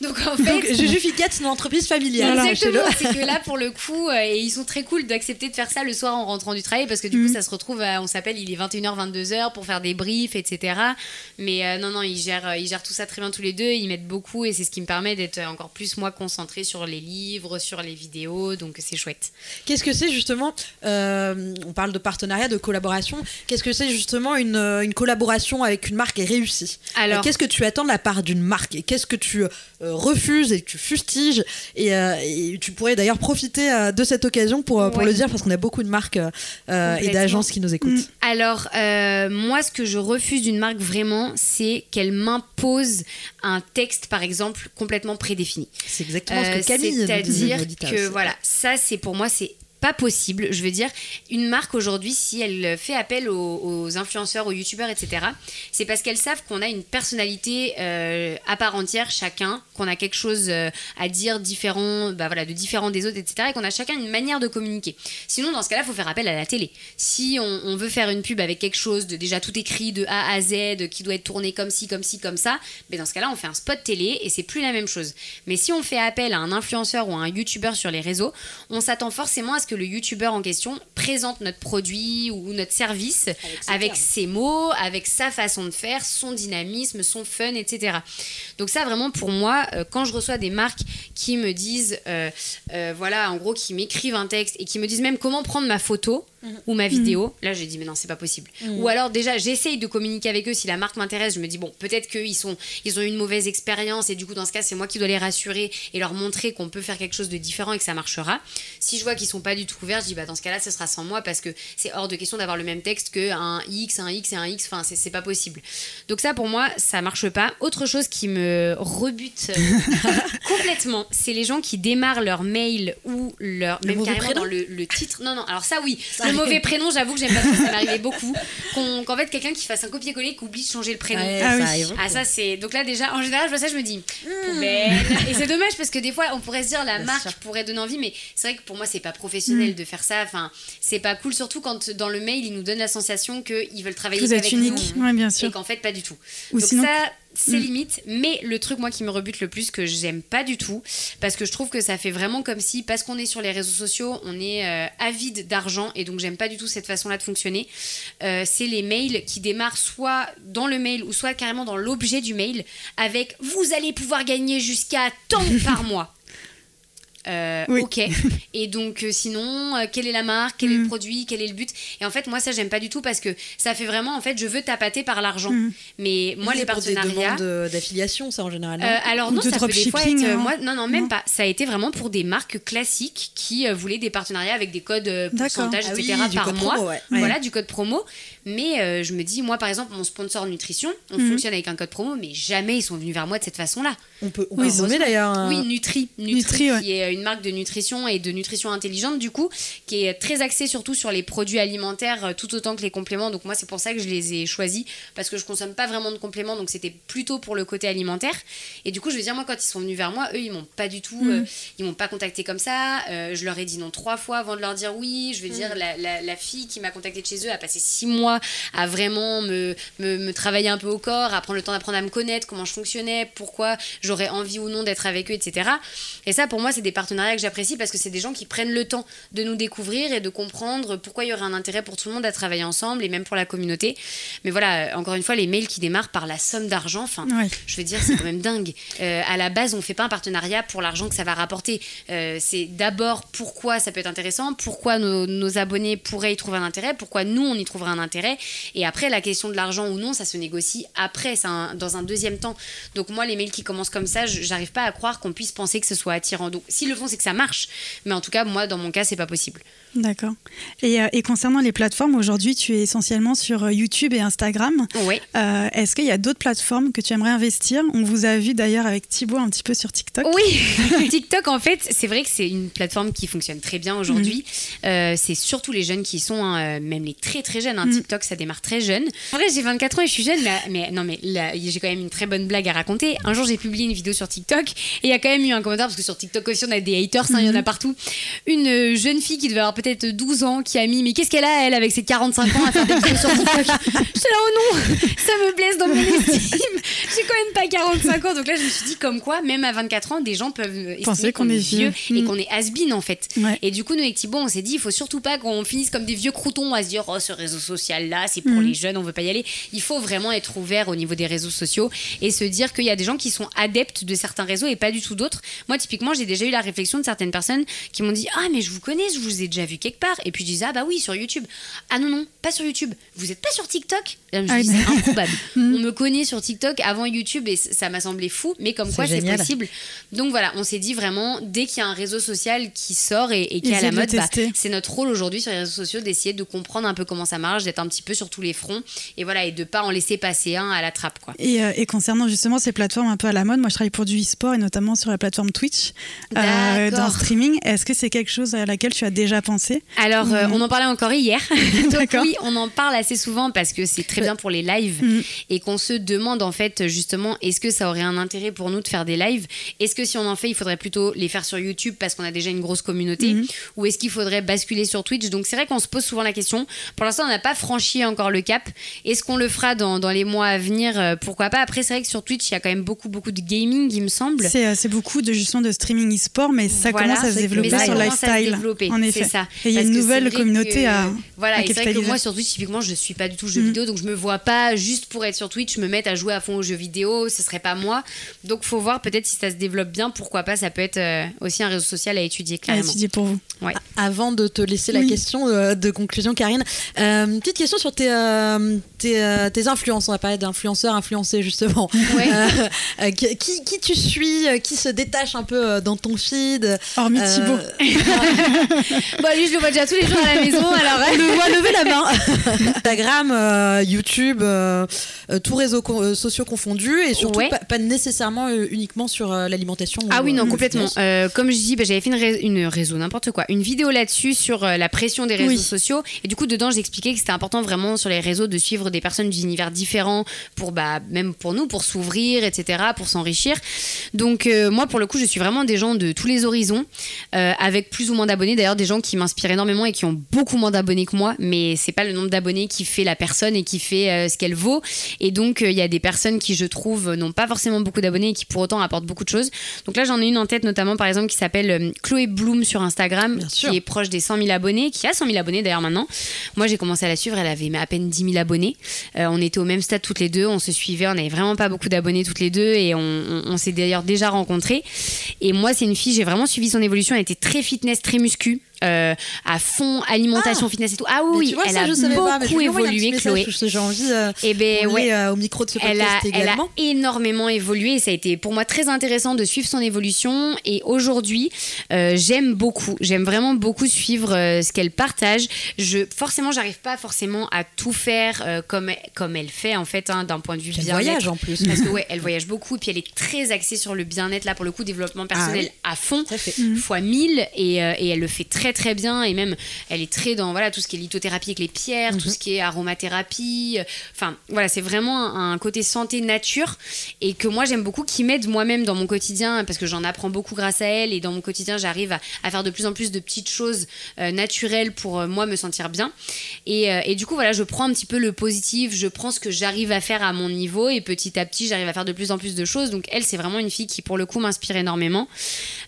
Donc en Donc, fait. Juju Ficat, c'est une entreprise familiale. Exactement, c'est que là pour le coup, et ils sont très cool d'accepter de faire ça le soir en rentrant du travail parce que du coup ça se retrouve, à- on s'appelle, il est 21h, 22h pour faire des briefs, etc. Mais euh, non, non, ils gèrent, euh, ils gèrent tout ça très bien tous les deux, ils m'aident beaucoup et c'est ce qui me permet d'être encore plus moi concentrée sur les livres, sur les vidéos, donc c'est chouette. Qu'est-ce que c'est justement euh, On parle de partenariat, de collaboration. Qu'est-ce que c'est justement une, euh, une collaboration avec une marque réussie? Alors- Euh, Qu'est-ce que tu attends de la part d'une marque? Et qu'est-ce que tu euh, refuses et que tu fustiges? Et, euh, et tu pourrais d'ailleurs profiter euh, de cette occasion pour, euh, pour Ouais. le dire parce qu'on a beaucoup de marques euh, et d'agences qui nous écoutent. Alors, euh, moi, ce que je refuse d'une marque vraiment, c'est qu'elle m'impose un texte, par exemple, complètement prédéfini. C'est exactement ce que Camille C'est-à-dire que voilà, ça c'est pour moi c'est pas possible. Je veux dire, une marque aujourd'hui, si elle fait appel aux, influenceurs, aux youtubeurs, etc., c'est parce qu'elles savent qu'on a une personnalité euh, à part entière, chacun, qu'on a quelque chose euh, à dire différent, bah voilà, de différent des autres, etc., et qu'on a chacun une manière de communiquer. Sinon, dans ce cas-là, il faut faire appel à la télé. Si on, on veut faire une pub avec quelque chose de déjà tout écrit de A à Z, qui doit être tourné comme ci, comme ci, comme ça, mais dans ce cas-là, on fait un spot télé et c'est plus la même chose. Mais si on fait appel à un influenceur ou à un youtubeur sur les réseaux, on s'attend forcément à ce que le youtubeur en question présente notre produit ou notre service avec ses, mots, avec sa façon de faire, son dynamisme, son fun, etc. Donc ça vraiment pour moi, euh, quand je reçois des marques qui me disent, euh, euh, voilà, en gros, qui m'écrivent un texte et qui me disent même comment prendre ma photo ou ma vidéo, là j'ai dit mais non c'est pas possible. Ou alors déjà j'essaye de communiquer avec eux si la marque m'intéresse, je me dis bon peut-être qu'ils sont ils ont eu une mauvaise expérience et du coup dans ce cas c'est moi qui dois les rassurer et leur montrer qu'on peut faire quelque chose de différent et que ça marchera. Si je vois qu'ils sont pas du tout ouverts, je dis bah dans ce cas-là ce sera sans moi parce que c'est hors de question d'avoir le même texte que un X, un X et un X, enfin c'est pas possible. Donc ça pour moi ça marche pas. Autre chose qui me rebute complètement, c'est les gens qui démarrent leur mail ou leur Le même carrément dans le, le titre. Non non, alors ça oui, Ça le mauvais prénom, j'avoue que j'aime pas trop, ça m'arrivait beaucoup. Qu'en fait, quelqu'un qui fasse un copier-coller, qui oublie de changer le prénom. Ouais, Ah ça oui. arrive. Ah, ça, c'est. Donc là, déjà, en général, je vois ça, je me dis, poubelle. Et c'est dommage parce que des fois, on pourrait se dire, la marque sûr. pourrait donner envie, mais c'est vrai que pour moi, c'est pas professionnel de faire ça. Enfin, c'est pas cool, surtout quand dans le mail, ils nous donnent la sensation qu'ils veulent travailler Vous êtes avec unique, nous. ouais, bien Et sûr. qu'en fait, pas du tout. Ou Donc sinon- ça, c'est Mm. limite, mais le truc moi qui me rebute le plus que j'aime pas du tout parce que je trouve que ça fait vraiment comme si parce qu'on est sur les réseaux sociaux, on est euh, avide d'argent et donc j'aime pas du tout cette façon-là de fonctionner. Euh, c'est les mails qui démarrent soit dans le mail ou soit carrément dans l'objet du mail avec vous allez pouvoir gagner jusqu'à tant par mois. Euh, Oui. Ok. Et donc, euh, sinon, euh, quelle est la marque, quel est le produit, quel est le but? Et en fait, moi, ça, j'aime pas du tout parce que ça fait vraiment, en fait, je veux tapater par l'argent. Mm. Mais moi, les C'est pour des partenariats. demandes d'affiliation, ça en général. non? Euh, alors non, de ça peut des fois être, euh, hein. moi, non, non, même Non. pas. Ça a été vraiment pour des marques classiques qui euh, voulaient des partenariats avec des codes pourcentages, Ah etc. du par code mois. promo, ouais. Voilà, du code promo. Mais euh, je me dis, moi, par exemple, mon sponsor nutrition, on Mhm. fonctionne avec un code promo, mais jamais ils sont venus vers moi de cette façon-là. On peut, on Oui, peut d'ailleurs. un- Oui, Nutri, Nutri, Nutri, ouais. qui est une marque de nutrition et de nutrition intelligente du coup, qui est très axée surtout sur les produits alimentaires euh, tout autant que les compléments. Donc moi c'est pour ça que je les ai choisis parce que je consomme pas vraiment de compléments, donc c'était plutôt pour le côté alimentaire. Et du coup je veux dire moi quand ils sont venus vers moi, eux ils m'ont pas du tout, euh, ils m'ont pas contacté comme ça. Euh, je leur ai dit non trois fois avant de leur dire oui. Je veux dire la, la- la fille qui m'a contacté de chez eux a passé six mois à vraiment me, me, me travailler un peu au corps, à prendre le temps d'apprendre à me connaître, comment je fonctionnais, pourquoi j'aurais envie ou non d'être avec eux, etc. Et ça, pour moi, c'est des partenariats que j'apprécie parce que c'est des gens qui prennent le temps de nous découvrir et de comprendre pourquoi il y aurait un intérêt pour tout le monde à travailler ensemble et même pour la communauté. Mais voilà, euh, encore une fois, les mails qui démarrent par la somme d'argent, enfin, je veux dire, c'est quand même dingue. Euh, à la base, on fait pas un partenariat pour l'argent que ça va rapporter. Euh, c'est d'abord pourquoi ça peut être intéressant, pourquoi nos, nos abonnés pourraient y trouver un intérêt, pourquoi nous, on y trouverait un intérêt. Et après, la question de l'argent ou non, ça se négocie après, un- dans un deuxième temps. Donc moi, les mails qui commencent comme ça, je- j'arrive pas à croire qu'on puisse penser que ce soit attirant. Donc s'ils le font, c'est que ça marche. Mais en tout cas, moi, dans mon cas, c'est pas possible. D'accord. Et, euh, et concernant les plateformes, aujourd'hui, tu es essentiellement sur euh, YouTube et Instagram. Ouais. Euh, Est-ce qu'il y a d'autres plateformes que tu aimerais investir? On vous a vu d'ailleurs avec Thibaut un petit peu sur TikTok. Oui, TikTok en fait, c'est vrai que c'est une plateforme qui fonctionne très bien aujourd'hui. Euh, c'est surtout les jeunes qui sont, hein, même les très très jeunes. hein. Mhm. TikTok, ça démarre très jeune. En vrai, j'ai 24 ans et je suis jeune, mais, mais non, mais j'ai quand même une très bonne blague à raconter. Un jour, j'ai publié une vidéo sur TikTok et il y a quand même eu un commentaire parce que sur TikTok aussi, on a des haters, hein, il y en a partout. Une euh, jeune fille qui devait avoir peut-être 12 ans qui a mis, mais qu'est-ce qu'elle a elle avec ses 45 ans à faire des vidéos sur TikTok? J'étais là, oh non, ça me blesse dans mon estime. J'ai quand même pas 45 ans, donc là, je me suis dit comme quoi, même à 24 ans, des gens peuvent estimer Penser qu'on est vieux. et Mm. qu'on est has-been en fait. Ouais. Et du coup, nous avec Thibaut, on s'est dit, il faut surtout pas qu'on finisse comme des vieux croutons à se dire, oh, ce réseau social-là, c'est pour Mhm. les jeunes, on veut pas y aller. Il faut vraiment être ouvert au niveau des réseaux sociaux et se dire qu'il y a des gens qui sont adeptes de certains réseaux et pas du tout d'autres. Moi, typiquement, j'ai déjà eu la réflexion de certaines personnes qui m'ont dit, ah, mais je vous connais, je vous ai déjà vu quelque part. Et puis je disais, ah, bah oui, sur YouTube. Ah non, non, pas sur YouTube. Vous êtes pas sur TikTok? Là, je Ah c'est improbable. on me connaît sur TikTok avant YouTube et ça m'a semblé fou, mais comme quoi c'est possible. Donc voilà, on s'est dit vraiment, dès qu'il y a un réseau social qui sort et, et qui est à la mode, bah, c'est notre rôle aujourd'hui sur les réseaux sociaux d'essayer de comprendre un peu comment ça marche, d'être un petit peu sur tous les fronts et voilà, et de pas en laisser passer un à la trappe. Quoi. Et, euh, et concernant justement ces plateformes un peu à la mode, moi je travaille pour du e-sport et notamment sur la plateforme Twitch euh, dans streaming. Est-ce que c'est quelque chose à laquelle tu as déjà pensé? Alors, euh, on en parlait encore hier. Donc D'accord. oui, on en parle assez souvent parce que c'est très bien pour les lives Mhm. et qu'on se demande en fait justement est-ce que ça aurait un intérêt pour nous de faire des lives? Est-ce que si on en fait, il faudrait plutôt les faire sur YouTube parce qu'on a déjà une grosse communauté Mhm. ou est-ce qu'il faudrait basculer sur Twitch? Donc c'est vrai qu'on se pose souvent la question. Pour l'instant, on n'a pas franchi encore le cap. Est-ce qu'on le fera dans, dans les mois à venir? Euh, Pourquoi pas? Après, c'est vrai que sur Twitch, il y a quand même beaucoup beaucoup de gaming, il me semble. C'est euh, c'est beaucoup de justement de streaming e-sport, mais ça Voilà, commence à se développer ça sur commence à se lifestyle. développer, en effet. ça. Et il y a une nouvelle communauté que- à. Voilà, à et c'est vrai que moi sur Twitch, typiquement, je suis pas du tout jeu Mm. vidéo, donc je me vois pas juste pour être sur Twitch me mettre à jouer à fond aux jeux vidéo, ce serait pas moi. Donc faut voir peut-être si ça se développe bien, pourquoi pas, ça peut être euh, aussi un réseau social à étudier à carrément. étudier pour vous. Ouais. Avant de te laisser la question euh, de conclusion, Karine, euh, une petite question sur tes, euh, tes, euh, tes influences. On va parler d'influenceurs, influencés justement. Ouais. Euh, qui, qui- tu suis, qui se détache un peu dans ton feed Hormis Euh, Thibaut. Bon, lui, je le vois déjà tous les jours à la maison, alors. On le voit lever la main. Instagram, euh, YouTube, tous réseaux co- sociaux confondus et surtout Ouais. pas, pas nécessairement euh, uniquement sur euh, l'alimentation. Ah ou, oui, non, complètement. Euh, comme je dis, bah, j'avais fait une, ré- une réseau, n'importe quoi, une vidéo là-dessus sur euh, la pression des réseaux Oui. sociaux. Et du coup, dedans, j'expliquais que c'était important vraiment sur les réseaux de suivre des personnes d'univers différents pour, bah, même pour nous, pour s'ouvrir, etc., pour s'enrichir. Donc, euh, moi, pour le coup, je suis vraiment des gens de tous les horizons, euh, avec plus ou moins d'abonnés. D'ailleurs, des gens qui m'inspirent énormément et qui ont beaucoup moins d'abonnés que moi. Mais c'est pas le nombre d'abonnés qui fait la personne et qui fait euh, ce qu'elle vaut. Et donc, il y a des personnes qui, je trouve, n'ont pas forcément beaucoup d'abonnés et qui pour autant apportent beaucoup de choses. Donc là, j'en ai une en tête, notamment par exemple, qui s'appelle Chloé Bloom sur Instagram, Bien sûr. qui est proche des 100 000 abonnés, qui a 100 000 abonnés d'ailleurs maintenant. Moi, j'ai commencé à la suivre, elle avait à peine 10 000 abonnés. Euh, on était au même stade toutes les deux, on se suivait, on n'avait vraiment pas beaucoup d'abonnés toutes les deux et on, s'est d'ailleurs déjà rencontrés. Et moi, c'est une fille, j'ai vraiment suivi son évolution, elle était très fitness, très muscu. Euh, à fond alimentation fitness et tout ah oui vois, elle ça, a beaucoup pas, un évolué Chloé J'ai envie euh, et ben ouais euh, au micro de ce elle podcast a, elle a également. énormément évolué et ça a été pour moi très intéressant de suivre son évolution. Et aujourd'hui, euh, j'aime beaucoup, j'aime vraiment beaucoup suivre ce qu'elle partage. Je, forcément, j'arrive pas forcément à tout faire comme, comme elle fait en fait, hein, d'un point de vue Elle bien-être. voyage en plus. Parce que ouais, elle voyage beaucoup, puis elle est très axée sur le bien-être là pour le coup, développement personnel à fond, fois 1000 et, et elle le fait très très bien et même elle est très dans voilà tout ce qui est lithothérapie avec les pierres, tout ce qui est aromathérapie. Enfin voilà, c'est vraiment un, un côté santé nature et que moi j'aime beaucoup, qui m'aide moi-même dans mon quotidien parce que j'en apprends beaucoup grâce à elle et dans mon quotidien j'arrive à, à faire de plus en plus de petites choses euh, naturelles pour euh, moi me sentir bien. Et, euh, et du coup voilà, je prends un petit peu le positif, je prends ce que j'arrive à faire à mon niveau et petit à petit j'arrive à faire de plus en plus de choses. Donc elle c'est vraiment une fille qui pour le coup m'inspire énormément.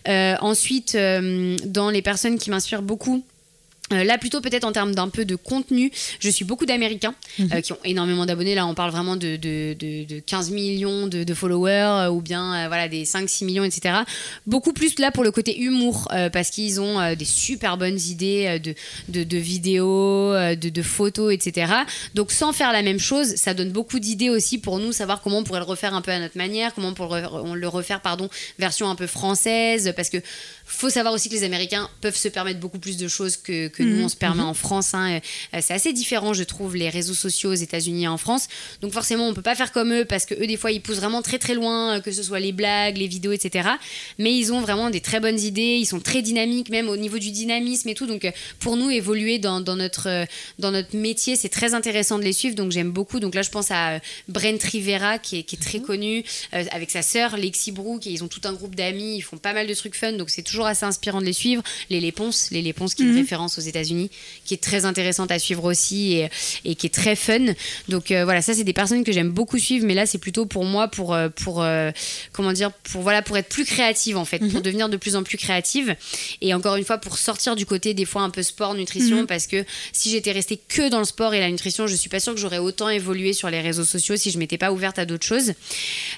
Ensuite, dans les personnes qui m'inspirent beaucoup, euh, là, plutôt peut-être en termes d'un peu de contenu, je suis beaucoup d'Américains euh, qui ont énormément d'abonnés. Là, on parle vraiment de, de, de- de 15 millions de, followers euh, ou bien voilà, des 5-6 millions, etc. Beaucoup plus là pour le côté humour parce qu'ils ont des super bonnes idées de, vidéos, de, photos, etc. Donc, sans faire la même chose, ça donne beaucoup d'idées aussi pour nous, savoir comment on pourrait le refaire un peu à notre manière, comment on pourrait on le refaire, pardon, version un peu française parce que faut savoir aussi que les Américains peuvent se permettre beaucoup plus de choses que, que nous, on se permet en France. hein. Euh, C'est assez différent, je trouve, les réseaux sociaux aux États-Unis et en France. Donc forcément, on peut pas faire comme eux parce que eux, des fois, ils poussent vraiment très très loin, euh, que ce soit les blagues, les vidéos, etc. Mais ils ont vraiment des très bonnes idées. Ils sont très dynamiques, même au niveau du dynamisme et tout. Donc euh, pour nous, évoluer dans, dans notre dans notre métier, c'est très intéressant de les suivre. Donc j'aime beaucoup. Donc là, je pense à Brent Rivera, qui est, qui est très connu, euh, avec sa sœur Lexi Brooke. Et ils ont tout un groupe d'amis. Ils font pas mal de trucs fun. Donc c'est toujours assez inspirant de les suivre. Les Léponces, les Léponces, qui est une référence aux États-Unis, qui est très intéressante à suivre aussi et, et qui est très fun. Donc euh, voilà, ça c'est des personnes que j'aime beaucoup suivre. Mais là, c'est plutôt pour moi, pour euh, pour euh, comment dire, pour voilà, pour être plus créative en fait, pour devenir de plus en plus créative. Et encore une fois, pour sortir du côté des fois un peu sport, nutrition, parce que si j'étais restée que dans le sport et la nutrition, je suis pas sûre que j'aurais autant évolué sur les réseaux sociaux si je m'étais pas ouverte à d'autres choses.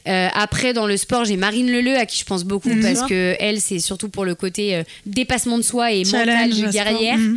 Euh, après, dans le sport, j'ai Marine Leleu à qui je pense beaucoup parce que elle, c'est surtout pour le côté dépassement de soi et mental Challenge, sport. guerrière. Mhm.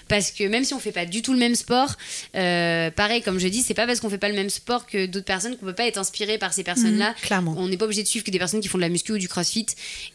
Parce que même si on fait pas du tout le même sport, euh, pareil, comme je dis, c'est pas parce qu'on fait pas le même sport que d'autres personnes qu'on peut pas être inspiré par ces personnes-là. Clairement. On n'est pas obligé de suivre que des personnes qui font de la muscu ou du crossfit.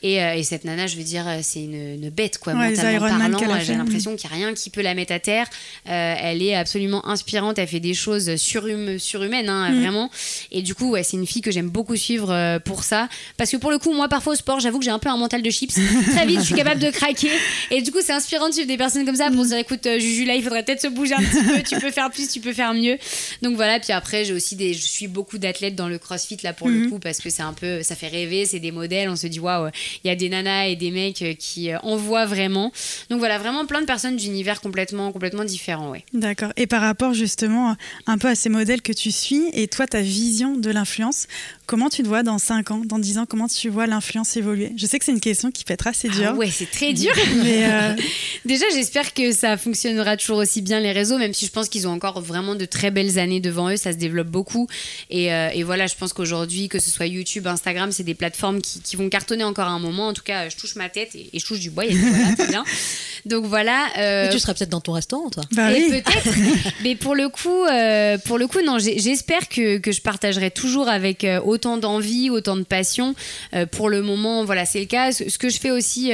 Et, euh, et cette nana, je veux dire, c'est une, une bête, quoi. Ouais, mentalement parlant, j'ai l'impression qu'il n'y a rien qui peut la mettre à terre. Euh, elle est absolument inspirante. Elle fait des choses surhum- surhumaines, hein, Mm. vraiment. Et du coup, ouais, c'est une fille que j'aime beaucoup suivre pour ça. Parce que pour le coup, moi, parfois au sport, j'avoue que j'ai un peu un mental de chips. Très vite, je suis capable de craquer. Et du coup, c'est inspirant de suivre des personnes comme ça pour se dire écoute, euh, Juju, là, il faudrait peut-être se bouger un petit peu. Tu peux faire plus, tu peux faire mieux. Donc voilà. Puis après, j'ai aussi des. Je suis beaucoup d'athlètes dans le crossfit, là, pour le coup, parce que c'est un peu. Ça fait rêver. C'est des modèles. On se dit waouh, il y a des nanas et des mecs euh, qui euh, envoient vraiment. Donc voilà, vraiment plein de personnes d'univers complètement, complètement différents, ouais. D'accord. Et par rapport justement un peu à ces modèles que tu suis et toi, ta vision de l'influence, comment tu te vois dans 5 ans, dans 10 ans, comment tu vois l'influence évoluer? Je sais que c'est une question qui peut être assez dure. Ah ouais, c'est très dur. Mais euh, Déjà, j'espère que ça fonctionnera toujours aussi bien les réseaux, même si je pense qu'ils ont encore vraiment de très belles années devant eux. Ça se développe beaucoup. Et, euh, et voilà, je pense qu'aujourd'hui, que ce soit YouTube, Instagram, c'est des plateformes qui, qui vont cartonner encore un moment. En tout cas, je touche ma tête et, et je touche du bois. Et voilà, très bien. Donc voilà. euh, Mais tu seras peut-être dans ton restaurant, toi. bah oui. peut-être. Mais pour le coup, euh, pour le coup, non. J'espère que, que je partagerai toujours avec euh, autant d'envie, autant de passion. Euh, pour le moment, voilà, c'est le cas. Ce, ce que je fais aussi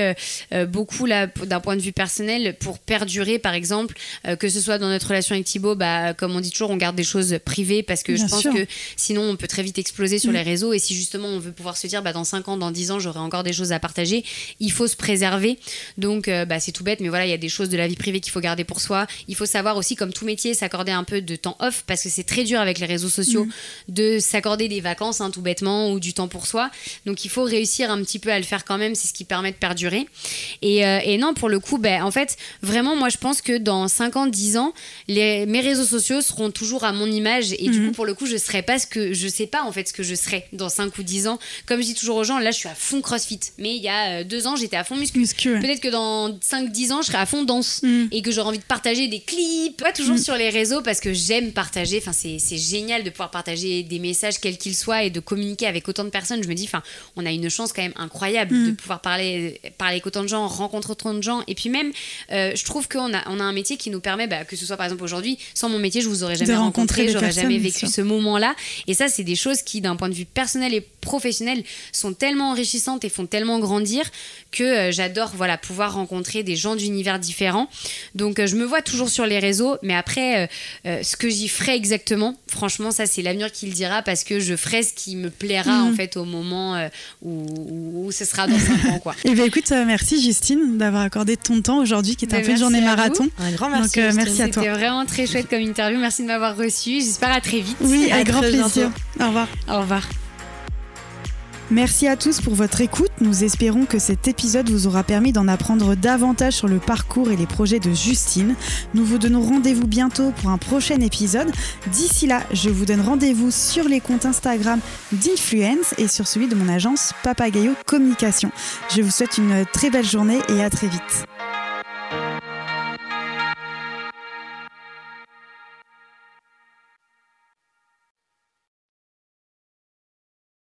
beaucoup là, d'un point de vue personnel, pour perdurer, par exemple, euh, que ce soit dans notre relation avec Thibaut, bah, comme on dit toujours, on garde des choses privées parce que Bien je pense sûr. que sinon on peut très vite exploser sur Mm. les réseaux. Et si justement on veut pouvoir se dire, bah, dans 5 ans, dans 10 ans, j'aurai encore des choses à partager, il faut se préserver. Donc, euh, bah, c'est tout bête, mais voilà, il y a des choses de la vie privée qu'il faut garder pour soi. Il faut savoir aussi, comme tout métier, s'accorder un peu de temps off parce que c'est très dur avec les réseaux sociaux de s'accorder des vacances, hein, tout bêtement, ou du temps pour soi. Donc, il faut réussir un petit peu à le faire quand même. C'est ce qui permet de perdurer. Et, euh, et non, pour le coup, ben, en fait, vraiment, moi, je pense que dans 5 ans, 10 ans, les, mes réseaux sociaux seront toujours à mon image. Et du Mhm. coup, pour le coup, je serai pas ce que je sais pas en fait ce que je serai dans 5 ou 10 ans. Comme je dis toujours aux gens, là, je suis à fond CrossFit. Mais il y a euh, deux ans, j'étais à fond muscu. Muscu, ouais. Peut-être que dans 5-10 ans, je serai à fond danse Mm. et que j'aurai envie de partager des clips, pas toujours Mm. sur les réseaux parce que j'aime partager. Enfin, c'est génial de pouvoir partager des messages quels qu'ils soient et de communiquer avec autant de personnes. Je me dis, enfin, on a une chance quand même incroyable de pouvoir parler, parler avec autant de gens, rencontrer autant de gens. Et puis même, euh, je trouve qu'on a, on a un métier qui nous permet, bah, que ce soit par exemple aujourd'hui, sans mon métier, je vous aurais jamais rencontré, j'aurais jamais vécu ce moment-là. Et ça, c'est des choses qui, d'un point de vue personnel et professionnel, sont tellement enrichissantes et font tellement grandir que euh, j'adore voilà pouvoir rencontrer des gens d'univers différents. Donc euh, je me vois toujours sur les réseaux, mais après euh, ce que j'y ferai exactement, franchement ça c'est l'avenir qui le dira parce que je ferai ce qui me plaira Mhm. en fait au moment où, où- où ce sera dans 5 ans quoi. Eh bien, écoute, merci Justine d'avoir accordé ton temps aujourd'hui, qui est un Ben, peu une journée à marathon. Un grand merci. euh, merci à toi. C'était vraiment très chouette comme interview, merci de m'avoir reçu. J'espère à très vite. Oui, À avec grand plaisir. bientôt. Au revoir. Au revoir. Merci à tous pour votre écoute. Nous espérons que cet épisode vous aura permis d'en apprendre davantage sur le parcours et les projets de Justine. Nous vous donnons rendez-vous bientôt pour un prochain épisode. D'ici là, je vous donne rendez-vous sur les comptes Instagram d'Influence et sur celui de mon agence Papagayo Communication. Je vous souhaite une très belle journée et à très vite.